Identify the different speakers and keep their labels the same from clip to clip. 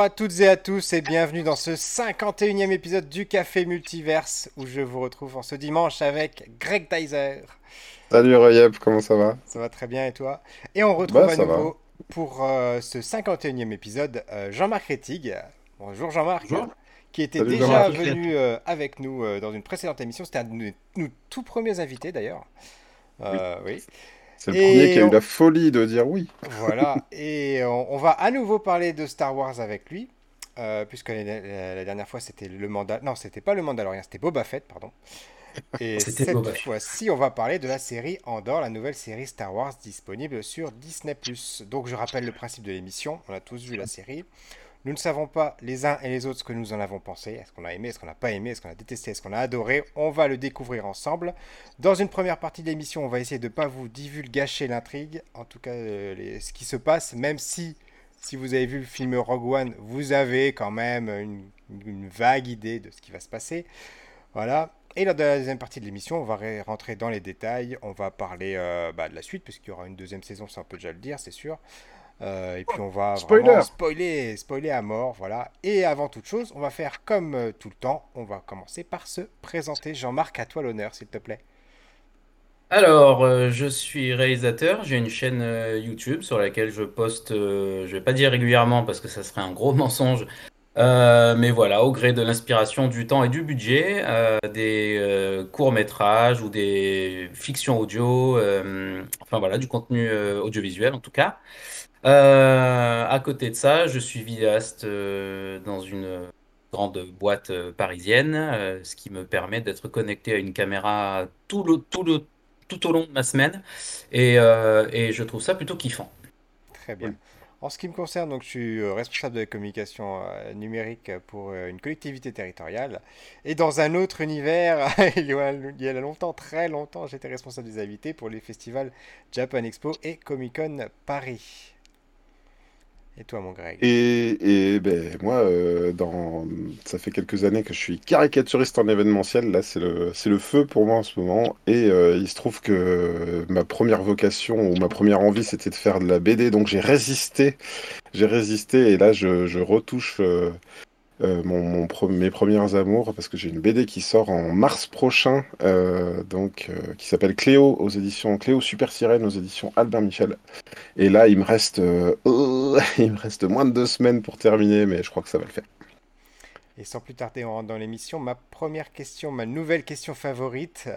Speaker 1: Bonjour à toutes et à tous et bienvenue dans ce 51e épisode du Café Multiverse où je vous retrouve en ce dimanche avec Greg Tyser.
Speaker 2: Salut Royep, comment ça va?
Speaker 1: Ça va très bien et toi? Et on retrouve à nouveau pour euh, ce 51e épisode euh, Jean-Marc Rettig. Bonjour Jean-Marc. Qui était déjà venu euh, avec nous dans une précédente émission. C'était un de nos, tout premiers invités d'ailleurs. oui.
Speaker 2: C'est le premier qui a eu la folie de dire oui.
Speaker 1: Voilà, et on, va à nouveau parler de Star Wars avec lui, euh, puisque la, dernière fois c'était le mandat, non, c'était pas le Mandalorian, c'était Boba Fett, pardon. Et cette fois-ci, on va parler de la série Andor, la nouvelle série Star Wars disponible sur Disney+. Donc je rappelle le principe de l'émission, on a tous vu la série. Nous ne savons pas les uns et les autres ce que nous en avons pensé. Est-ce qu'on a aimé, est-ce qu'on n'a pas aimé, est-ce qu'on a détesté, est-ce qu'on a adoré? On va le découvrir ensemble. Dans une première partie de l'émission, on va essayer de ne pas vous divulgacher l'intrigue, en tout cas euh, ce qui se passe, même si, si vous avez vu le film Rogue One, vous avez quand même une, vague idée de ce qui va se passer. Voilà. Et de la deuxième partie de l'émission, on va rentrer dans les détails, on va parler euh, bah, de la suite, puisqu'il y aura une deuxième saison, ça on peut déjà le dire, c'est sûr. Euh, et puis on va vraiment spoiler, spoiler à mort, voilà. Et avant toute chose, on va faire comme euh, tout le temps, on va commencer par se présenter. Jean-Marc, à toi l'honneur, s'il te plaît.
Speaker 3: Alors, euh, je suis réalisateur, j'ai une chaîne YouTube sur laquelle je poste, je vais pas dire régulièrement parce que ça serait un gros mensonge, mais voilà, au gré de l'inspiration, du temps et du budget, des courts-métrages ou des fictions audio, enfin voilà, du contenu audiovisuel en tout cas. Euh, à côté de ça, je suis vidéaste euh, dans une grande boîte euh, parisienne, ce qui me permet d'être connecté à une caméra tout, le, tout, le, tout au long de ma semaine. Et, et je trouve ça plutôt kiffant.
Speaker 1: Très bien. En ce qui me concerne, donc, je suis responsable de la communication numérique pour une collectivité territoriale. Et dans un autre univers, il y a longtemps, très longtemps, j'étais responsable des invités pour les festivals Japan Expo et Comic Con Paris. Et toi, mon Greg?
Speaker 2: Et, et ben, moi, euh, dans... ça fait quelques années que je suis caricaturiste en événementiel. Là, c'est le, le feu pour moi en ce moment. Et euh, il se trouve que ma première vocation ou ma première envie, c'était de faire de la BD. Donc j'ai résisté. J'ai résisté. Et là, je, je retouche euh, euh, mon, mes premières amours, parce que j'ai une BD qui sort en mars prochain, euh, donc euh, qui s'appelle Cléo aux éditions Cléo Super Sirène aux éditions Albert Michel. Et là, il me reste, il me reste moins de deux semaines pour terminer, mais je crois que ça va le faire.
Speaker 1: Et sans plus tarder, on rentre dans l'émission. Ma première question, ma nouvelle question favorite.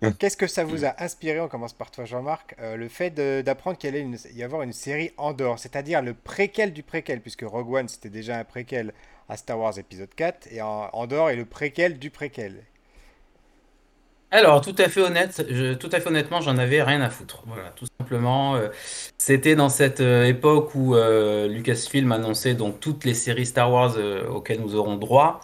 Speaker 1: Qu'est-ce que ça vous a inspiré? On commence par toi, Jean-Marc. le fait d'apprendre qu'il allait y avoir une série Andorre, c'est-à-dire le préquel du préquel, puisque Rogue One c'était déjà un préquel à Star Wars épisode 4 et Andorre est le préquel du préquel.
Speaker 3: Alors, tout à fait honnête, tout à fait honnêtement, j'en avais rien à foutre. Voilà, tout simplement, euh, c'était dans cette euh, époque où euh, Lucasfilm annonçait donc toutes les séries Star Wars auxquelles nous aurons droit.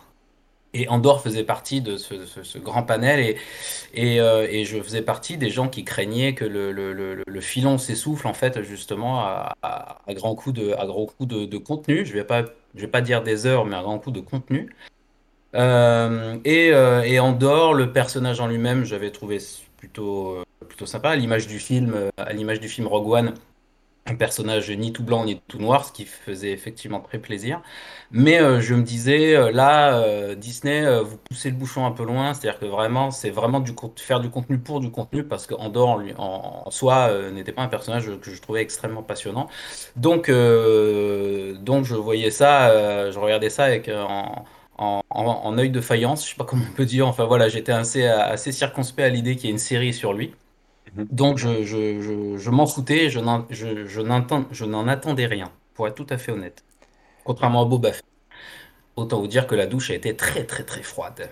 Speaker 3: Et Andorre faisait partie de ce, grand panel et, et, je faisais partie des gens qui craignaient que le, filon s'essouffle en fait justement à, à, grands coups de, à gros coups de, de contenu. Je vais pas je vais pas dire des heures, mais un grand coup de contenu. Euh, et, euh, et, en dehors, le personnage en lui-même, j'avais trouvé plutôt, euh, plutôt sympa. À l'image du film, à l'image du film Rogue One, un personnage ni tout blanc ni tout noir, ce qui faisait effectivement très plaisir. Mais euh, je me disais, euh, là, euh, Disney, vous poussez le bouchon un peu loin, c'est-à-dire que vraiment, c'est vraiment du faire du contenu pour du contenu, parce qu'Andorre, lui, en, soi, n'était pas un personnage que je trouvais extrêmement passionnant. Donc, donc je voyais ça, je regardais ça avec en, en, œil de faïence, je sais pas comment on peut dire. Enfin voilà, j'étais assez, assez circonspect à l'idée qu'il y ait une série sur lui. Mhm. Donc je, je, je, m'en foutais, je n'en, je, je n'en attendais rien, pour être tout à fait honnête. Contrairement à Boba Fett. Autant vous dire que la douche a été très très très froide.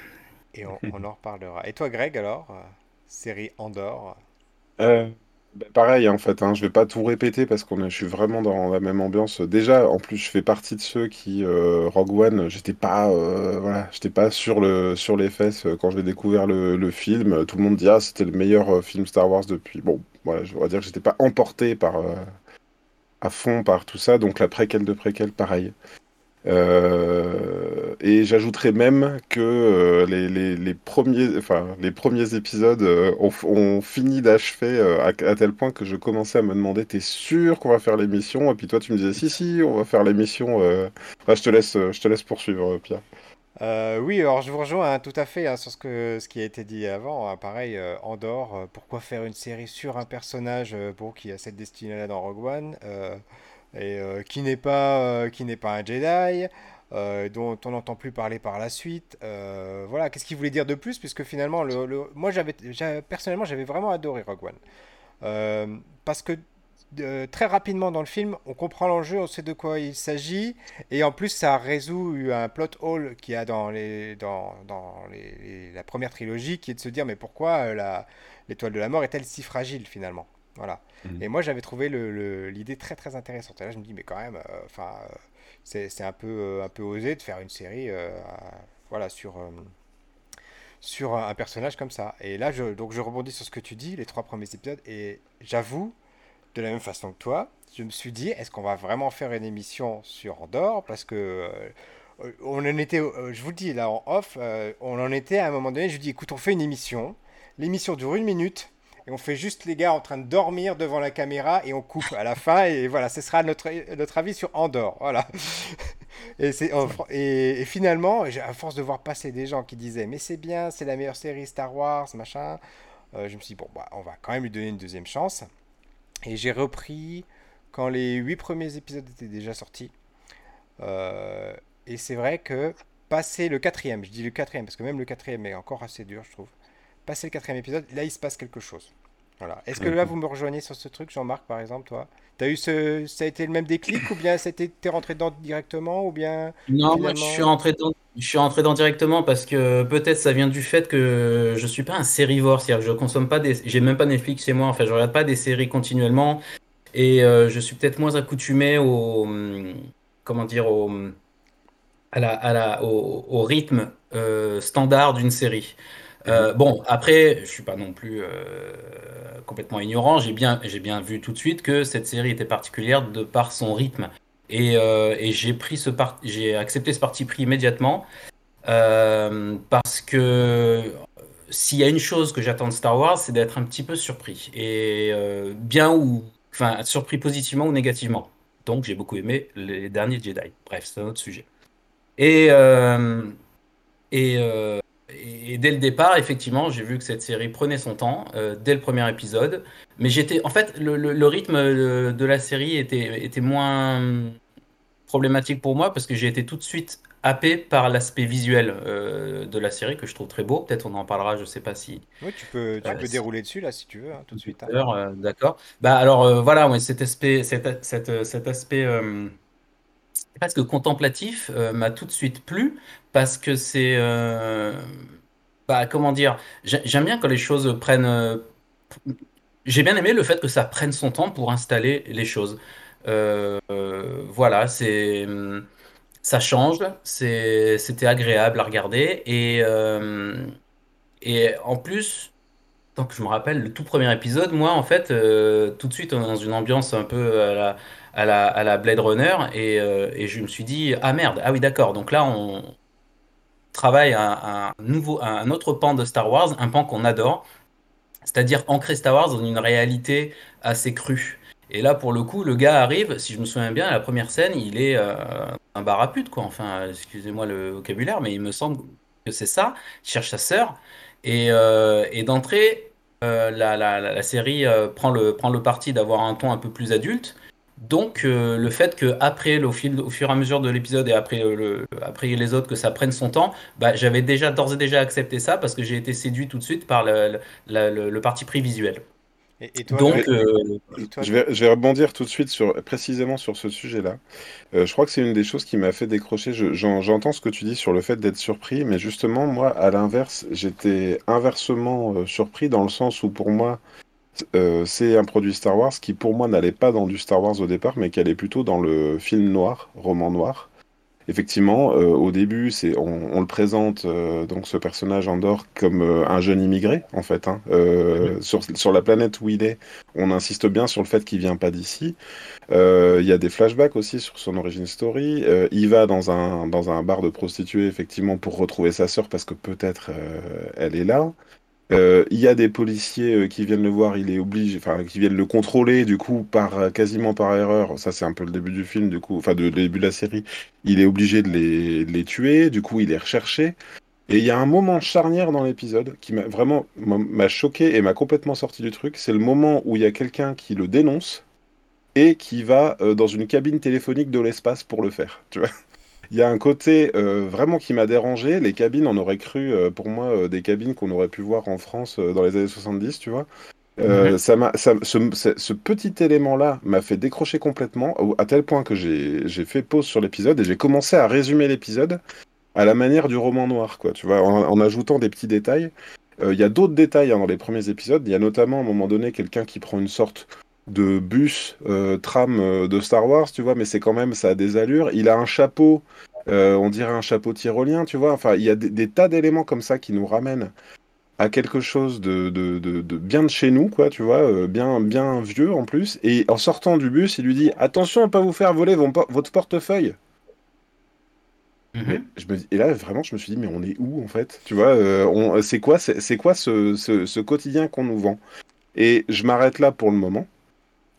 Speaker 1: Et on, en reparlera. Et toi Greg alors euh, Série Andorre?
Speaker 2: Euh, bah, pareil, en fait, hein, je vais pas tout répéter parce que je suis vraiment dans la même ambiance. Déjà, en plus, je fais partie de ceux qui, euh, Rogue One, j'étais pas, euh, pas sur le, les fesses euh, quand j'ai découvert le, film. Tout le monde dit, ah, c'était le meilleur film Star Wars depuis. Bon, voilà, je voudrais dire que j'étais pas emporté par, à fond par tout ça. Donc la préquelle de préquelle, pareil. Euh, et j'ajouterais même que euh, les, premiers, enfin, les premiers épisodes euh, ont, fini d'achever à, tel point que je commençais à me demander T'es sûr qu'on va faire l'émission? Et puis toi, tu me disais Si, si, on va faire l'émission. je, te laisse, je te laisse poursuivre, Pierre.
Speaker 1: oui, alors je vous rejoins hein, tout à fait hein, sur ce, que, ce qui a été dit avant. Hein. pareil, Andorre, pourquoi faire une série sur un personnage bon, qui a cette destinée-là dans Rogue One et euh, qui n'est pas euh, qui n'est pas un Jedi. Euh, dont on n'entend plus parler par la suite. voilà, qu'est-ce qu'il voulait dire de plus? Puisque finalement, le, moi, j'avais, personnellement, j'avais vraiment adoré Rogue One. parce que très rapidement dans le film, on comprend l'enjeu, on sait de quoi il s'agit, et en plus, ça résout un plot hole qu'il y a dans, les, dans, dans les, la première trilogie, qui est de se dire, mais pourquoi l'étoile de la mort est-elle si fragile finalement? Voilà. Mhm. Et moi, j'avais trouvé l'idée très très intéressante. Et là, je me dis, mais quand même, euh, enfin, euh, c'est un peu, euh, un peu osé de faire une série voilà, sur, sur un, personnage comme ça. Et là, je, donc, je rebondis sur ce que tu dis, les trois premiers épisodes, et j'avoue, de la même façon que toi, je me suis dit, est-ce qu'on va vraiment faire une émission sur Andorre? Parce que on en était, je vous le dis là en off, on en était à un moment donné, je lui dis, écoute, on fait une émission. L'émission dure une minute on fait juste les gars en train de dormir devant la caméra et on coupe à la fin et voilà, ce sera notre, notre avis sur Andorre. Voilà. Et, c'est, et, finalement, à force de voir passer des gens qui disaient mais c'est bien, c'est la meilleure série Star Wars, machin, euh, je me suis dit bon, bah, on va quand même lui donner une deuxième chance. Et j'ai repris quand les huit premiers épisodes étaient déjà sortis. Euh, et c'est vrai que passer le quatrième, je dis le quatrième parce que même le quatrième est encore assez dur, je trouve passer le quatrième épisode, là il se passe quelque chose. Voilà. Est-ce que là vous me rejoignez sur ce truc, Jean-Marc, par exemple, toi? As eu ce... Ça a été le même déclic ou bien t'es rentré dedans directement ou bien
Speaker 3: Non, moi je suis rentré dedans. Je suis rentré dedans directement parce que peut-être ça vient du fait que je suis pas un sérivore, c'est-à-dire que je consomme pas des, j'ai même pas Netflix chez moi, enfin je regarde pas des séries continuellement et euh, je suis peut-être moins accoutumé au, comment dire, au, à la, à la, au, rythme euh, standard d'une série. Euh, bon, après, je suis pas non plus euh, complètement ignorant. J'ai bien, j'ai bien vu tout de suite que cette série était particulière de par son rythme. Et, euh, j'ai pris ce j'ai accepté ce parti pris immédiatement parce que s'il y a une chose que j'attends de Star Wars, c'est d'être un petit peu surpris et bien ou enfin surpris positivement ou négativement. Donc j'ai beaucoup aimé les derniers Jedi. Bref, c'est un autre sujet. Et et et dès le départ, effectivement, j'ai vu que cette série prenait son temps euh, dès le premier épisode. Mais j'étais, en fait, le, rythme euh, de la série était, était moins problématique pour moi parce que j'ai été tout de suite happé par l'aspect visuel euh, de la série que je trouve très beau. Peut-être on en parlera, je sais pas si.
Speaker 1: Oui, tu peux, tu peux dérouler dessus là si tu veux, hein, tout de suite.
Speaker 3: Hein. D'accord. Bah alors voilà, ouais, cet aspect, cet, cet, cet aspect presque contemplatif m'a tout de suite plu parce que c'est bah, comment dire, j'aime bien quand les choses prennent. Euh, j'ai bien aimé le fait que ça prenne son temps pour installer les choses. Euh, voilà, c'est ça change, c'était agréable à regarder et euh, et en plus, tant que je me rappelle, le tout premier épisode, moi en fait, tout de suite dans une ambiance un peu à la à la, à la Blade Runner et, et je me suis dit ah merde, ah oui d'accord, donc là on travaille un, nouveau, un autre pan de Star Wars, un pan qu'on adore, c'est-à-dire ancrer Star Wars dans une réalité assez crue. Et là, pour le coup, le gars arrive, si je me souviens bien, à la première scène, il est euh, un barapute, quoi. Enfin, excusez-moi le vocabulaire, mais il me semble que c'est ça. Il cherche sa sœur. Et, euh, d'entrée, euh, la, la, la, série prend, le, prend le parti d'avoir un ton un peu plus adulte. Donc euh, le fait que après, au, fil, au fur et à mesure de l'épisode et après, le, après les autres, que ça prenne son temps, bah, j'avais déjà d'ores et déjà accepté ça parce que j'ai été séduit tout de suite par le, le, parti pris visuel.
Speaker 2: Et, toi, Donc, euh, je, vais, je, vais, rebondir tout de suite sur, précisément sur ce sujet-là. Euh, je crois que c'est une des choses qui m'a fait décrocher. J'entends ce que tu dis sur le fait d'être surpris, mais justement, moi, à l'inverse, j'étais inversement surpris dans le sens où pour moi, euh, c'est un produit Star Wars qui, pour moi, n'allait pas dans du Star Wars au départ, mais qui allait plutôt dans le film noir, roman noir. effectivement, euh, au début, c'est on, le présente euh, donc ce personnage Andor comme un jeune immigré en fait. Hein. Mhm. sur, sur, la planète où il est, on insiste bien sur le fait qu'il vient pas d'ici. Il y a des flashbacks aussi sur son origin story. il va dans un dans un bar de prostituées effectivement pour retrouver sa sœur parce que peut-être elle est là. Euh, il y a des policiers euh, qui viennent le voir, il est obligé, enfin, qui viennent le contrôler, du coup, par euh, quasiment par erreur. Ça, c'est un peu le début du film, du coup, enfin, de, le début de la série. Il est obligé de les, les tuer, du coup, il est recherché. Et il y a un moment charnière dans l'épisode qui m'a vraiment m'a choqué et m'a complètement sorti du truc. C'est le moment où il y a quelqu'un qui le dénonce et qui va dans une cabine téléphonique de l'espace pour le faire. Tu vois il y a un côté euh, vraiment qui m'a dérangé. Les cabines, on aurait cru, euh, pour moi, euh, des cabines qu'on aurait pu voir en France dans les années 70, tu vois. Ça m'a, ce, ce, petit élément-là m'a fait décrocher complètement, à tel point que j'ai fait pause sur l'épisode et j'ai commencé à résumer l'épisode à la manière du roman noir, quoi, tu vois, en, ajoutant des petits détails. Il y a d'autres détails hein, dans les premiers épisodes. Il y a notamment, à un moment donné, quelqu'un qui prend une sorte de bus, euh, tram euh, de Star Wars, tu vois, mais c'est quand même, ça a des allures. Il a un chapeau, euh, on dirait un chapeau tyrolien, tu vois. Enfin, il y a des, tas d'éléments comme ça qui nous ramènent à quelque chose de, de, bien de chez nous, quoi, tu vois, bien, bien vieux en plus. Et en sortant du bus, il lui dit Attention à ne pas vous faire voler votre portefeuille. Mhm. je me et là, vraiment, je me suis dit, mais on est où en fait Tu vois, c'est quoi, c'est, quoi ce, ce quotidien qu'on nous vend? Et je m'arrête là pour le moment.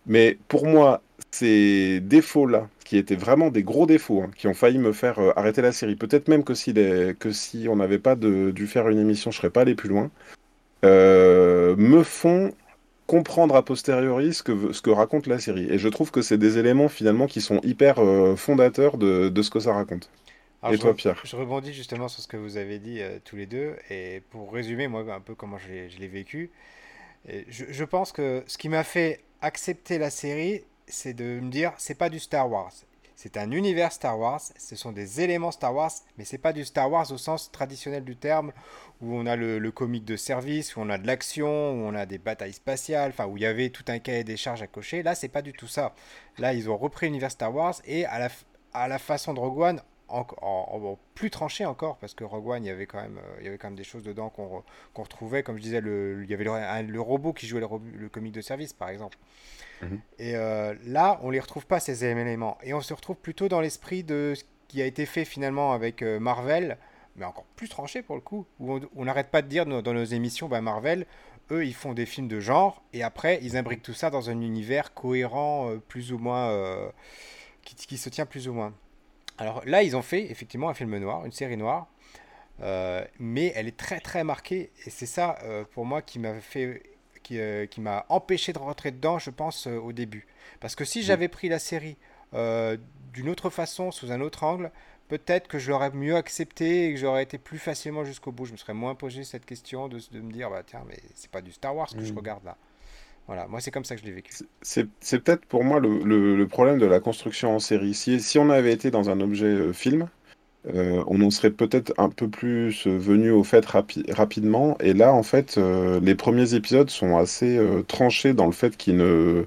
Speaker 2: Mais pour moi, ces défauts-là, qui étaient vraiment des gros défauts, hein, qui ont failli me faire euh, arrêter la série, peut-être même que si, que si on n'avait pas dû faire une émission, je serais pas allé plus loin, euh, me font comprendre a posteriori ce que, ce que raconte la série. Et je trouve que c'est des éléments finalement qui sont hyper euh, fondateurs de, de, ce que ça raconte. et toi, Pierre?
Speaker 1: Je rebondis justement sur ce que vous avez dit tous les deux. Et pour résumer, moi, un peu comment je l'ai vécu, je, je, pense que ce qui m'a fait accepter la série, c'est de me dire, c'est pas du Star Wars. C'est un univers Star Wars, ce sont des éléments Star Wars, mais c'est pas du Star Wars au sens traditionnel du terme, où on a le, comique de service, où on a de l'action, où on a des batailles spatiales, enfin où il y avait tout un cahier des charges à cocher. Là, c'est pas du tout ça. Là, ils ont repris l'univers Star Wars et à la, à la façon de Rogue One, en, plus tranché encore, parce que Rogue One, il y avait quand même, euh, il y avait quand même des choses dedans qu'on retrouvait. Comme je disais, le, il y avait le, robot qui jouait le, le, comique de service, par exemple. Mhm. Et euh, là, on les retrouve pas, ces éléments. Et on se retrouve plutôt dans l'esprit de ce qui a été fait finalement avec euh, Marvel, mais encore plus tranché pour le coup, où on n'arrête pas de dire dans, nos émissions, bah, Marvel, eux, ils font des films de genre, et après, ils imbriquent tout ça dans un univers cohérent, plus ou moins, qui, qui se tient plus ou moins. Alors là, ils ont fait effectivement un film noir, une série noire, euh, mais elle est très très marquée et c'est ça euh, pour moi qui m'a fait, qui, euh, qui m'a empêché de rentrer dedans, je pense au début. Parce que si j'avais pris la série d'une autre façon, sous un autre angle, peut-être que je l'aurais mieux accepté et que j'aurais été plus facilement jusqu'au bout. Je me serais moins posé cette question de, de me dire, bah tiens, mais c'est pas du Star Wars que je mm. regarde là. Voilà, moi c'est comme ça que je l'ai vécu.
Speaker 2: C'est peut-être pour moi le, problème de la construction en série. Si, si on avait été dans un objet euh, film, euh, on en serait peut-être un peu plus euh, venu au fait rapidement. Et là, en fait, les premiers épisodes sont assez tranchés dans le fait qu'ils ne,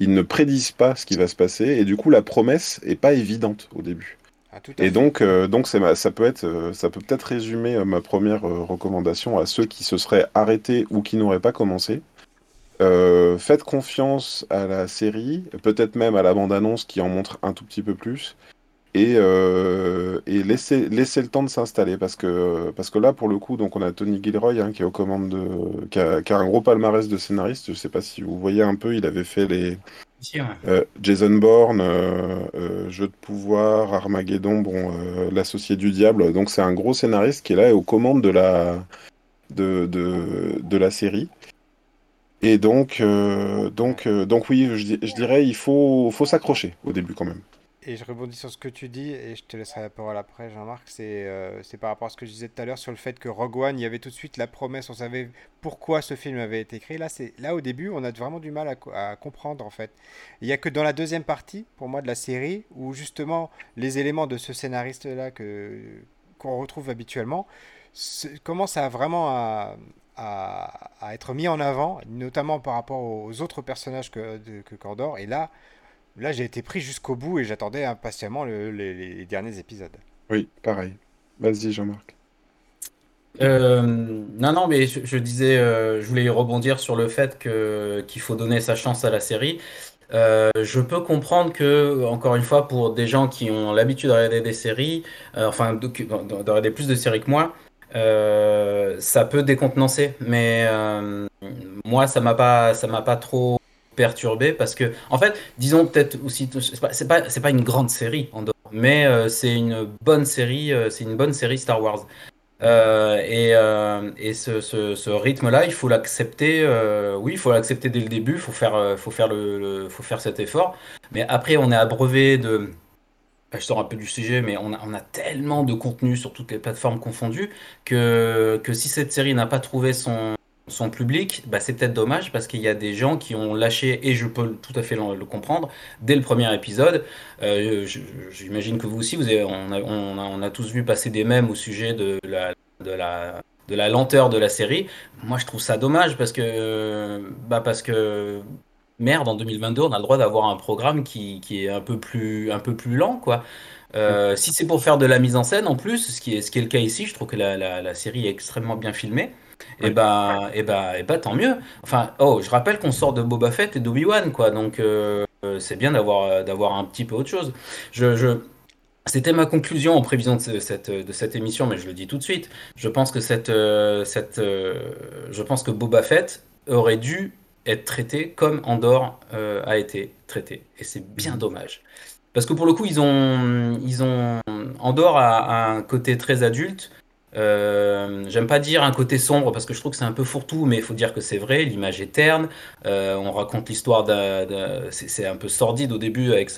Speaker 2: ils ne prédisent pas ce qui va se passer. Et du coup, la promesse est pas évidente au début. Ah, et donc, donc ça peut être, ça peut peut-être résumer ma première recommandation à ceux qui se seraient arrêtés ou qui n'auraient pas commencé. Euh, faites confiance à la série, peut-être même à la bande-annonce qui en montre un tout petit peu plus, et, euh, et laissez, laissez, le temps de s'installer, parce que, parce que là, pour le coup, donc on a Tony Gilroy hein, qui est aux commandes de, qui a, qui a, un gros palmarès de scénariste. Je sais pas si vous voyez un peu, il avait fait les euh, Jason Bourne, Jeu de pouvoir, Armageddon, bon, l'associé du diable. Donc c'est un gros scénariste qui est là et aux commandes de la de, de, de la série. Et donc, euh, donc, euh, donc oui, je, dirais il faut, faut s'accrocher au début quand même.
Speaker 1: Et je rebondis sur ce que tu dis, et je te laisserai la parole après, Jean-Marc. C'est euh, par rapport à ce que je disais tout à l'heure sur le fait que Rogue One, il y avait tout de suite la promesse, on savait pourquoi ce film avait été écrit. Là, là au début, on a vraiment du mal à, comprendre en fait. Il n'y a que dans la deuxième partie, pour moi, de la série, où justement les éléments de ce scénariste-là qu'on retrouve habituellement commencent à vraiment à, à, être mis en avant, notamment par rapport aux autres personnages que, que Cordor. Et là, là, j'ai été pris jusqu'au bout et j'attendais impatiemment les, derniers épisodes.
Speaker 2: Oui, pareil. Vas-y, Jean-Marc.
Speaker 3: Euh, non, non, mais je, disais, euh, je voulais rebondir sur le fait que qu'il faut donner sa chance à la série. Euh, je peux comprendre que, encore une fois, pour des gens qui ont l'habitude de regarder des séries, enfin, de, de, regarder plus de séries que moi, ça peut décontenancer. Mais moi, ça m'a pas, ça m'a pas trop perturbé parce que, en fait, disons peut-être aussi, c'est pas, c'est pas, une grande série en dehors, mais c'est une bonne série, c'est une bonne série Star Wars. Euh, et, euh, ce, ce, rythme-là, il faut l'accepter. Euh, oui, il faut l'accepter dès le début. Il faut faire, faut faire le, faut faire cet effort. Mais après, on est abreuvé de. Je sors un peu du sujet, mais on a, on a tellement de contenu sur toutes les plateformes confondues que, que si cette série n'a pas trouvé son, son public, bah c'est peut-être dommage parce qu'il y a des gens qui ont lâché, et je peux tout à fait le, comprendre, dès le premier épisode. Euh, j'imagine que vous aussi, vous avez, on, a, on, a, tous vu passer des mèmes au sujet de la, de la, de la lenteur de la série. Moi, je trouve ça dommage parce que, bah parce que merde, en 2022, on a le droit d'avoir un programme qui, qui, est un peu plus, un peu plus lent, quoi. Euh, si c'est pour faire de la mise en scène en plus, ce qui est, ce qui est le cas ici, je trouve que la, la, la série est extrêmement bien filmée. Et bah, et bah, et bah, tant mieux. Enfin, oh, je rappelle qu'on sort de Boba Fett et d'Obi-Wan, quoi. Donc, euh, c'est bien d'avoir, d'avoir un petit peu autre chose. Je, je... C'était ma conclusion en prévision de cette, de cette émission, mais je le dis tout de suite. Je pense que cette, euh, cette, euh, je pense que Boba Fett aurait dû être traité comme Andorre a été traité, et c'est bien dommage. Parce que pour le coup, ils ont, ils ont Andorre a un côté très adulte euh, j'aime pas dire un côté sombre parce que je trouve que c'est un peu fourre-tout, mais il faut dire que c'est vrai. L'image est terne. Euh, on raconte l'histoire d'un. C'est un peu sordide au début avec,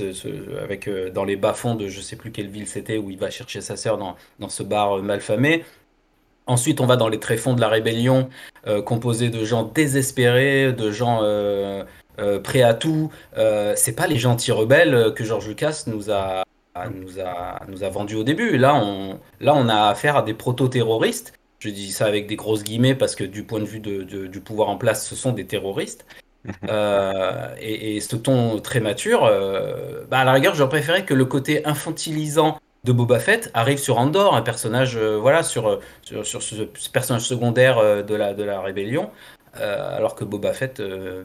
Speaker 3: avec euh, dans les bas-fonds de je sais plus quelle ville c'était où il va chercher sa sœur dans, dans ce bar malfamé. Ensuite, on va dans les tréfonds de la rébellion, composé de gens désespérés, de gens prêts à tout. c'est pas les gentils rebelles que George Lucas nous a nous a, nous a vendu au début. Là, on, là, on a affaire à des proto-terroristes. Je dis ça avec des grosses guillemets parce que du point de vue de, du pouvoir en place, ce sont des terroristes. Euh, et, ce ton très mature, euh, bah à la rigueur, j'aurais préféré que le côté infantilisant de Boba Fett arrive sur Andor, un personnage, euh, voilà, sur, sur, sur ce, personnage secondaire de, la, de la rébellion, euh, alors que Boba Fett euh,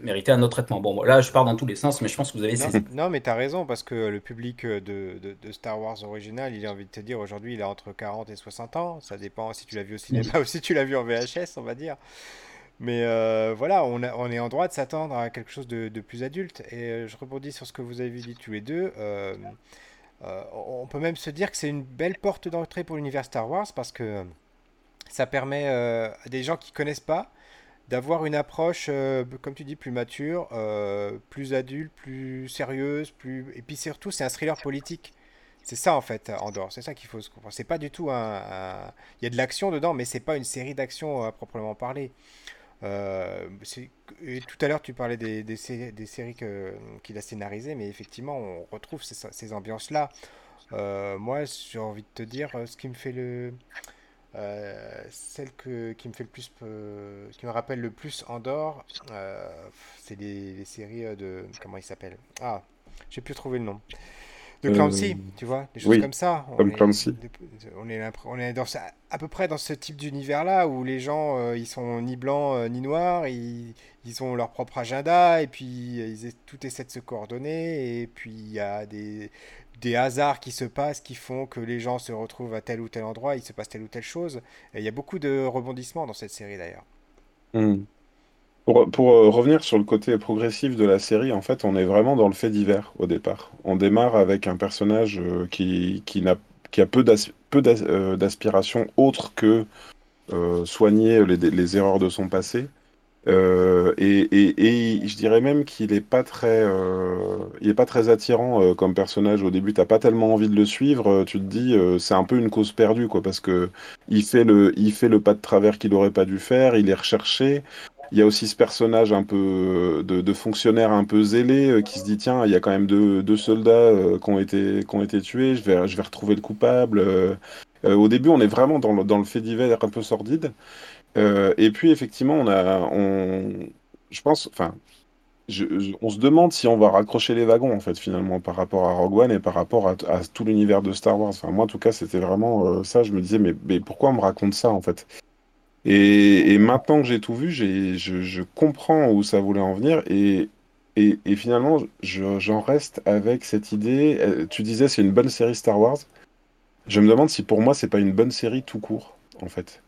Speaker 3: méritait un autre traitement. Bon, là, je pars dans tous les sens, mais je pense que vous avez
Speaker 1: non, non, mais tu as raison, parce que le public de, Star Wars original, il a envie de te dire, aujourd'hui, il a entre 40 et 60 ans. Ça dépend si tu l'as vu au cinéma ou si tu l'as vu en VHS, on va dire. Mais euh, voilà, on, on, est en droit de s'attendre à quelque chose de, plus adulte. Et je rebondis sur ce que vous avez dit tous les deux. On peut même se dire que c'est une belle porte d'entrée pour l'univers Star Wars parce que ça permet à des gens qui connaissent pas d'avoir une approche, euh, comme tu dis, plus mature, euh, plus adulte, plus sérieuse, plus et puis surtout c'est un thriller politique. C'est ça en fait, Andorre. C'est ça qu'il faut se comprendre. C'est pas du tout un, Il y a de l'action dedans, mais c'est pas une série d'action à proprement parler. Euh, tout à l'heure, tu parlais des, séries, qu'il a scénarisées, mais effectivement, on retrouve ces, ces ambiances-là. moi, j'ai envie de te dire, ce qui me fait le, euh, celle qui me fait le plus, euh, qui me rappelle le plus Andorre, euh, c'est les, séries de comment il s'appelle? Ah, j'ai plus trouvé le nom. De Clancy, tu vois, des choses comme ça.
Speaker 2: On comme est, Clancy.
Speaker 1: On est, on est dans à peu près dans ce type d'univers-là où les gens, ils sont ni blancs ni noirs, ils, ils, ont leur propre agenda et puis ils, tout essaie de se coordonner et puis il y a des, des hasards qui se passent qui font que les gens se retrouvent à tel ou tel endroit, il se passe telle ou telle chose. Et il y a beaucoup de rebondissements dans cette série d'ailleurs.
Speaker 2: Hmm. Pour, euh, revenir sur le côté progressif de la série, en fait, on est vraiment dans le fait divers au départ. On démarre avec un personnage euh, qui, qui, a peu, euh, d'aspiration autre que soigner les, erreurs de son passé. Euh, et, je dirais même qu'il n'est pas très, euh, il est pas très attirant euh, comme personnage. Au début, t'as pas tellement envie de le suivre. Tu te dis, c'est un peu une cause perdue, quoi, parce que il fait le, il fait le pas de travers qu'il aurait pas dû faire. Il est recherché. Il y a aussi ce personnage un peu de, fonctionnaire un peu zélé qui se dit tiens, il y a quand même deux, soldats qui ont été, qui ont été tués. Je vais, je vais retrouver le coupable. au début, on est vraiment dans le, dans le fait divers un peu sordide. Euh, et puis effectivement, on a, on, je pense, enfin, on se demande si on va raccrocher les wagons, en fait, finalement, par rapport à Rogue One et par rapport à, tout l'univers de Star Wars. Enfin, moi, en tout cas, c'était vraiment euh, ça. Je me disais, mais, mais, pourquoi on me raconte ça, en fait? Et, maintenant que j'ai tout vu, je, je, comprends où ça voulait en venir. Et, et, et finalement, j'en reste avec cette idée. Euh, tu disais, c'est une bonne série Star Wars. Je me demande si pour moi, c'est pas une bonne série tout court, en fait.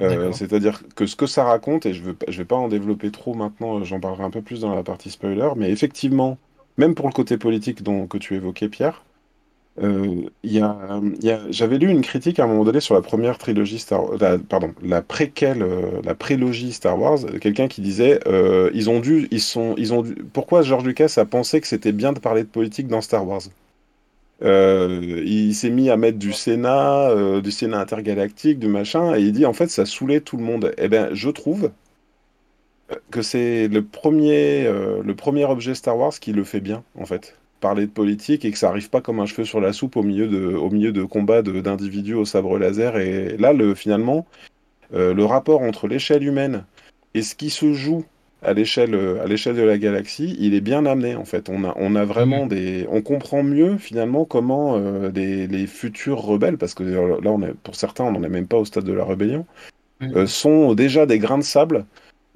Speaker 2: Euh, c'est-à-dire que ce que ça raconte, et je ne je vais pas en développer trop maintenant, j'en parlerai un peu plus dans la partie spoiler, mais effectivement, même pour le côté politique dont, que tu évoquais, Pierre, euh, j'avais lu une critique à un moment donné sur la première trilogie Star la, pardon, la préquelle, euh, la prélogie Star Wars, quelqu'un qui disait euh, ils ont dû, ils sont, ils ont pourquoi George Lucas a pensé que c'était bien de parler de politique dans Star Wars? Il s'est mis à mettre du Sénat, du Sénat intergalactique, du machin, et il dit en fait ça saoulait tout le monde. Eh bien, je trouve que c'est le premier, le premier objet Star Wars qui le fait bien, en fait. Parler de politique et que ça arrive pas comme un cheveu sur la soupe au milieu de, au milieu de combats d'individus au sabre laser. Et là, le, finalement, le rapport entre l'échelle humaine et ce qui se joue à l'échelle à l'échelle de la galaxie, il est bien amené en fait. On a on a vraiment des on comprend mieux finalement comment euh, les futurs rebelles parce que là on est pour certains on n'en est même pas au stade de la rébellion euh, sont déjà des grains de sable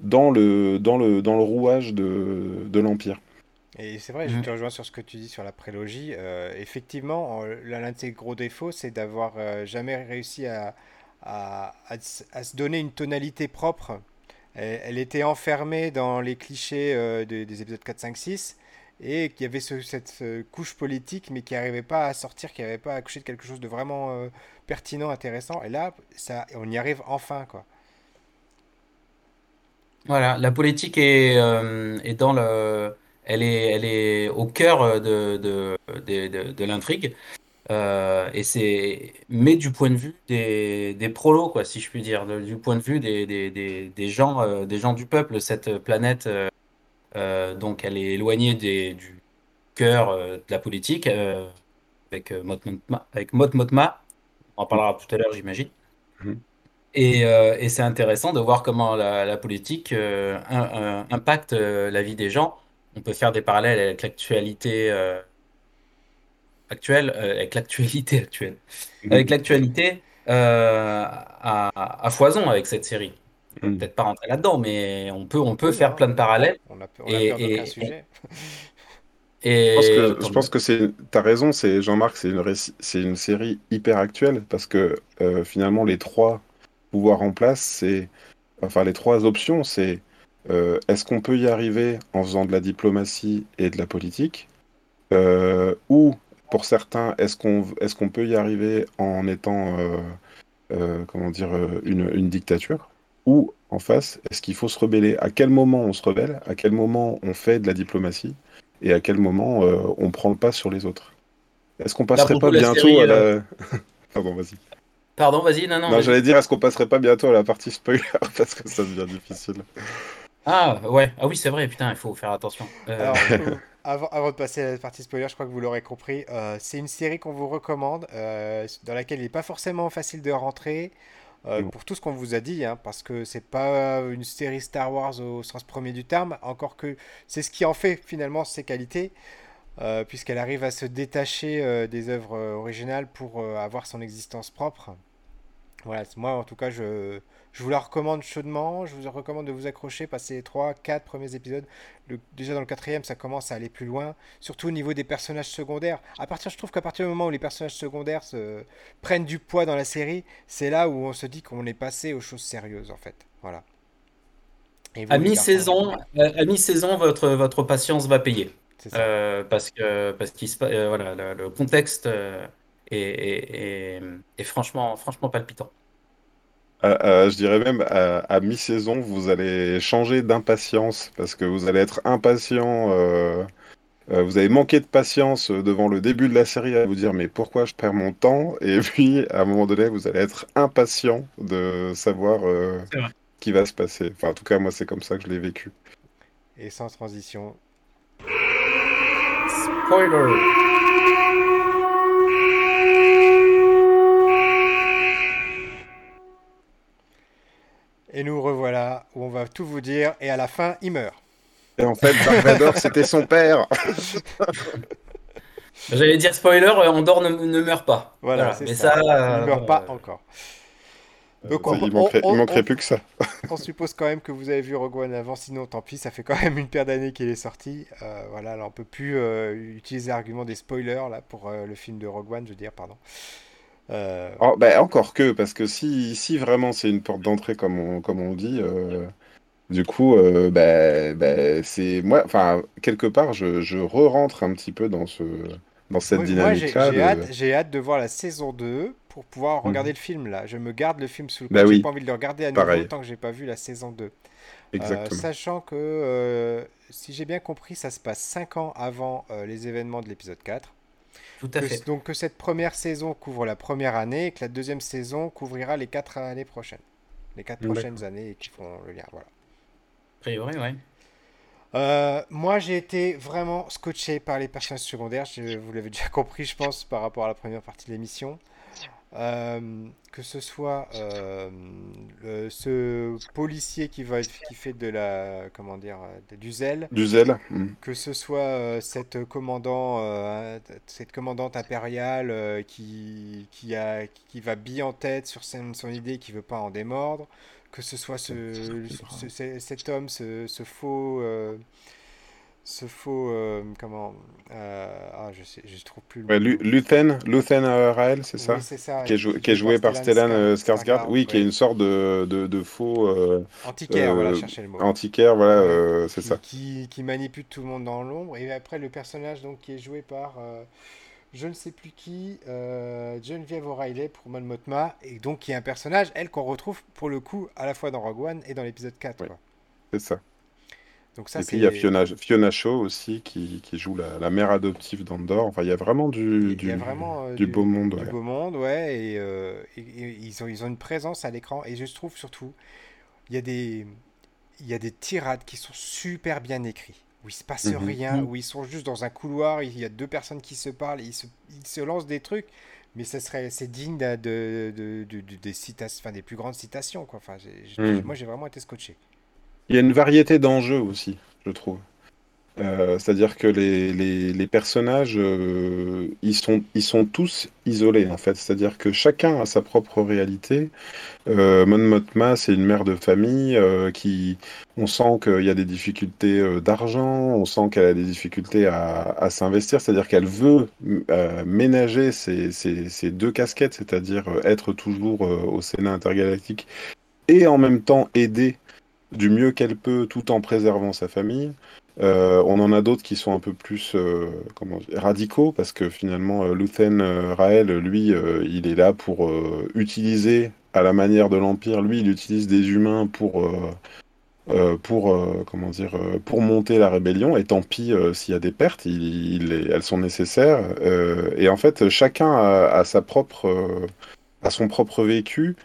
Speaker 2: dans le dans le dans le rouage de, de l'empire.
Speaker 1: Et c'est vrai, je te mhm. rejoins sur ce que tu dis sur la prélogie. Euh, effectivement, l'un de ses gros défauts, c'est d'avoir jamais réussi à, à, à, se donner une tonalité propre elle, était enfermée dans les clichés euh, des épisodes 4, 5, 6 et qu'il y avait cette couche politique mais qui n'arrivait pas à sortir, qui n'arrivait pas à accoucher de quelque chose de vraiment euh, pertinent, intéressant. Et là, ça, on y arrive enfin, quoi.
Speaker 3: Voilà, la politique est, euh, est dans le, elle est, elle est au cœur de, de, de, de l'intrigue. Euh, et c'est, mais du point de vue des, des prolos, quoi, si je puis dire, du point de vue des, des, des, des gens, euh, des gens du peuple, cette planète, euh, donc elle est éloignée des, du cœur de la politique, avec Mot Motma, avec Mot Motma, on en parlera tout à l'heure, j'imagine. Mhm. Et, et c'est intéressant de voir comment la, la politique impacte la vie des gens. On peut faire des parallèles avec l'actualité actuelle, euh, avec l'actualité actuelle, avec l'actualité euh, à, foison avec cette série. Mhm. Peut-être pas rentrer là-dedans, mais on peut, on peut faire plein de parallèles. On a, on a et, sujet.
Speaker 2: Et... Je pense que, c'est, t'as raison, c'est Jean-Marc, c'est une, c'est une série hyper actuelle parce que euh, finalement les trois pouvoirs en place, c'est, enfin les trois options, c'est est-ce qu'on peut y arriver en faisant de la diplomatie et de la politique, ou pour certains, est-ce qu'on est qu'on peut y arriver en étant euh, euh, comment dire euh, une, dictature? Ou en face, est-ce qu'il faut se rebeller? À quel moment on se rebelle? À quel moment on fait de la diplomatie? Et à quel moment on prend le pas sur les autres? Est-ce qu'on passerait pas bientôt à la... Pardon, vas-y.
Speaker 3: Pardon, vas-y, non, non. non
Speaker 2: j'allais dire, est-ce qu'on passerait pas bientôt à la partie spoiler? Parce que ça devient difficile.
Speaker 3: Ah, ouais. Ah oui, c'est vrai, putain, il faut faire attention.
Speaker 1: Avant, avant, de passer à la partie spoiler, je crois que vous l'aurez compris, euh, c'est une série qu'on vous recommande, euh, dans laquelle il n'est pas forcément facile de rentrer, euh, pour tout ce qu'on vous a dit, hein, parce que c'est pas une série Star Wars au sens premier du terme, encore que c'est ce qui en fait finalement ses qualités, puisqu'elle arrive à se détacher des œuvres originales pour avoir son existence propre. Voilà, moi en tout cas, je, je vous la recommande chaudement. Je vous recommande de vous accrocher, passer les 3, 4 premiers épisodes. déjà dans le quatrième, ça commence à aller plus loin. Surtout au niveau des personnages secondaires. À partir, je trouve qu'à partir du moment où les personnages secondaires se... prennent du poids dans la série, c'est là où on se dit qu'on est passé aux choses sérieuses en fait. Voilà.
Speaker 3: à mi-saison, euh, à mi-saison, votre votre patience va payer. Euh, parce que parce qu'il euh, voilà le, contexte est, est, franchement franchement palpitant
Speaker 2: je dirais même à, mi-saison, vous allez changer d'impatience parce que vous allez être impatient. Euh, euh, vous avez manqué de patience devant le début de la série à vous dire mais pourquoi je perds mon temps? Et puis à un moment donné, vous allez être impatient de savoir euh, ce qui va se passer. Enfin, en tout cas, moi, c'est comme ça que je l'ai vécu.
Speaker 1: Et sans transition.
Speaker 3: Spoiler
Speaker 1: Et nous revoilà où on va tout vous dire et à la fin, il meurt.
Speaker 2: Et en fait, Dark Vador, c'était son père.
Speaker 3: J'allais dire spoiler, Andorre ne, ne meurt pas.
Speaker 1: Voilà, mais ça, ça ne meurt pas encore.
Speaker 2: Donc, il, manquerait, plus que ça.
Speaker 1: on suppose quand même que vous avez vu Rogue One avant, sinon tant pis, ça fait quand même une paire d'années qu'il est sorti. Euh, voilà, là on peut plus euh, utiliser l'argument des spoilers là pour euh, le film de Rogue One, je veux dire, pardon.
Speaker 2: Oh, bah, encore que, parce que si, si vraiment c'est une porte d'entrée comme on, comme on dit, du coup, bah, bah, c'est moi, enfin quelque part, je, je re-rentre un petit peu dans ce dans cette dynamique-là.
Speaker 1: J'ai hâte, de voir la saison 2 pour pouvoir mhm. regarder le film là. Je me garde le film sous le bah coude. J'ai pas envie de le regarder à nouveau tant que j'ai pas vu la saison 2. Euh, sachant que, euh, si j'ai bien compris, ça se passe 5 ans avant euh, les événements de l'épisode 4.
Speaker 3: Tout à fait.
Speaker 1: Donc que cette première saison couvre la première année et que la deuxième saison couvrira les 4 années prochaines. Les 4 prochaines années qui font le lien. Voilà.
Speaker 3: A priori, ouais.
Speaker 1: Euh, moi, j'ai été vraiment scotché par les personnages secondaires. Je, vous l'avez déjà compris, je pense, par rapport à la première partie de l'émission. Euh, que ce soit euh, ce policier qui va qui fait de la comment dire du zèle
Speaker 2: du zèle
Speaker 1: hmm. que ce soit cette commandant cette commandante impériale qui qui a qui va bien en tête sur son, son idée qui veut pas en démordre que ce soit ce, cet homme, ce, faux, ce faux, euh, euh, comment, euh, ah, je sais, je trouve plus.
Speaker 2: Ouais, Luthen, Luthen Rael, c'est ça,
Speaker 1: c'est ça,
Speaker 2: qui est, qui est joué par Stellan Skarsgård, oui, qui est une sorte de, de, de faux.
Speaker 1: antiquaire, voilà, chercher le mot.
Speaker 2: Antiquaire, voilà, c'est ça.
Speaker 1: Qui, qui manipule tout le monde dans l'ombre, et après le personnage donc qui est joué par je ne sais plus qui, euh, Geneviève O'Reilly pour Mon Mothma, et donc qui est un personnage, elle, qu'on retrouve pour le coup à la fois dans Rogue One et dans l'épisode 4.
Speaker 2: C'est ça. Donc ça, et puis il y a Fiona, Fiona Shaw aussi qui, qui joue la, la, mère adoptive d'Andor. Enfin, il y a vraiment du, du,
Speaker 1: vraiment,
Speaker 2: euh, du, beau monde.
Speaker 1: Du beau monde, ouais. Et, euh, ils, ont, ils ont une présence à l'écran. Et je trouve surtout, il y, a des, il y a des tirades qui sont super bien écrites où il se passe mhm. rien, mhm. où ils sont juste dans un couloir, il y a deux personnes qui se parlent, ils se, ils se lancent des trucs, mais ça serait, c'est digne de, de, de, des citations, enfin des plus grandes citations, quoi. Enfin, mhm. moi, j'ai vraiment été scotché.
Speaker 2: Il y a une variété d'enjeux aussi, je trouve. Euh, c'est-à-dire que les, personnages, euh, ils, sont, ils sont tous isolés, en fait. C'est-à-dire que chacun a sa propre réalité. Euh, Mon Motma, c'est une mère de famille euh, qui... On sent qu'il y a des difficultés d'argent, on sent qu'elle a des difficultés à, s'investir, c'est-à-dire qu'elle veut ménager ses, ses, deux casquettes, c'est-à-dire être toujours au Sénat intergalactique et en même temps aider du mieux qu'elle peut tout en préservant sa famille. Euh, on en a d'autres qui sont un peu plus euh, radicaux parce que finalement euh, Luthen Rael, lui, il est là pour utiliser à la manière de l'Empire. Lui, il utilise des humains pour pour comment dire pour monter la rébellion. Et tant pis s'il y a des pertes, elles sont nécessaires. et en fait, chacun a, sa propre a son propre vécu.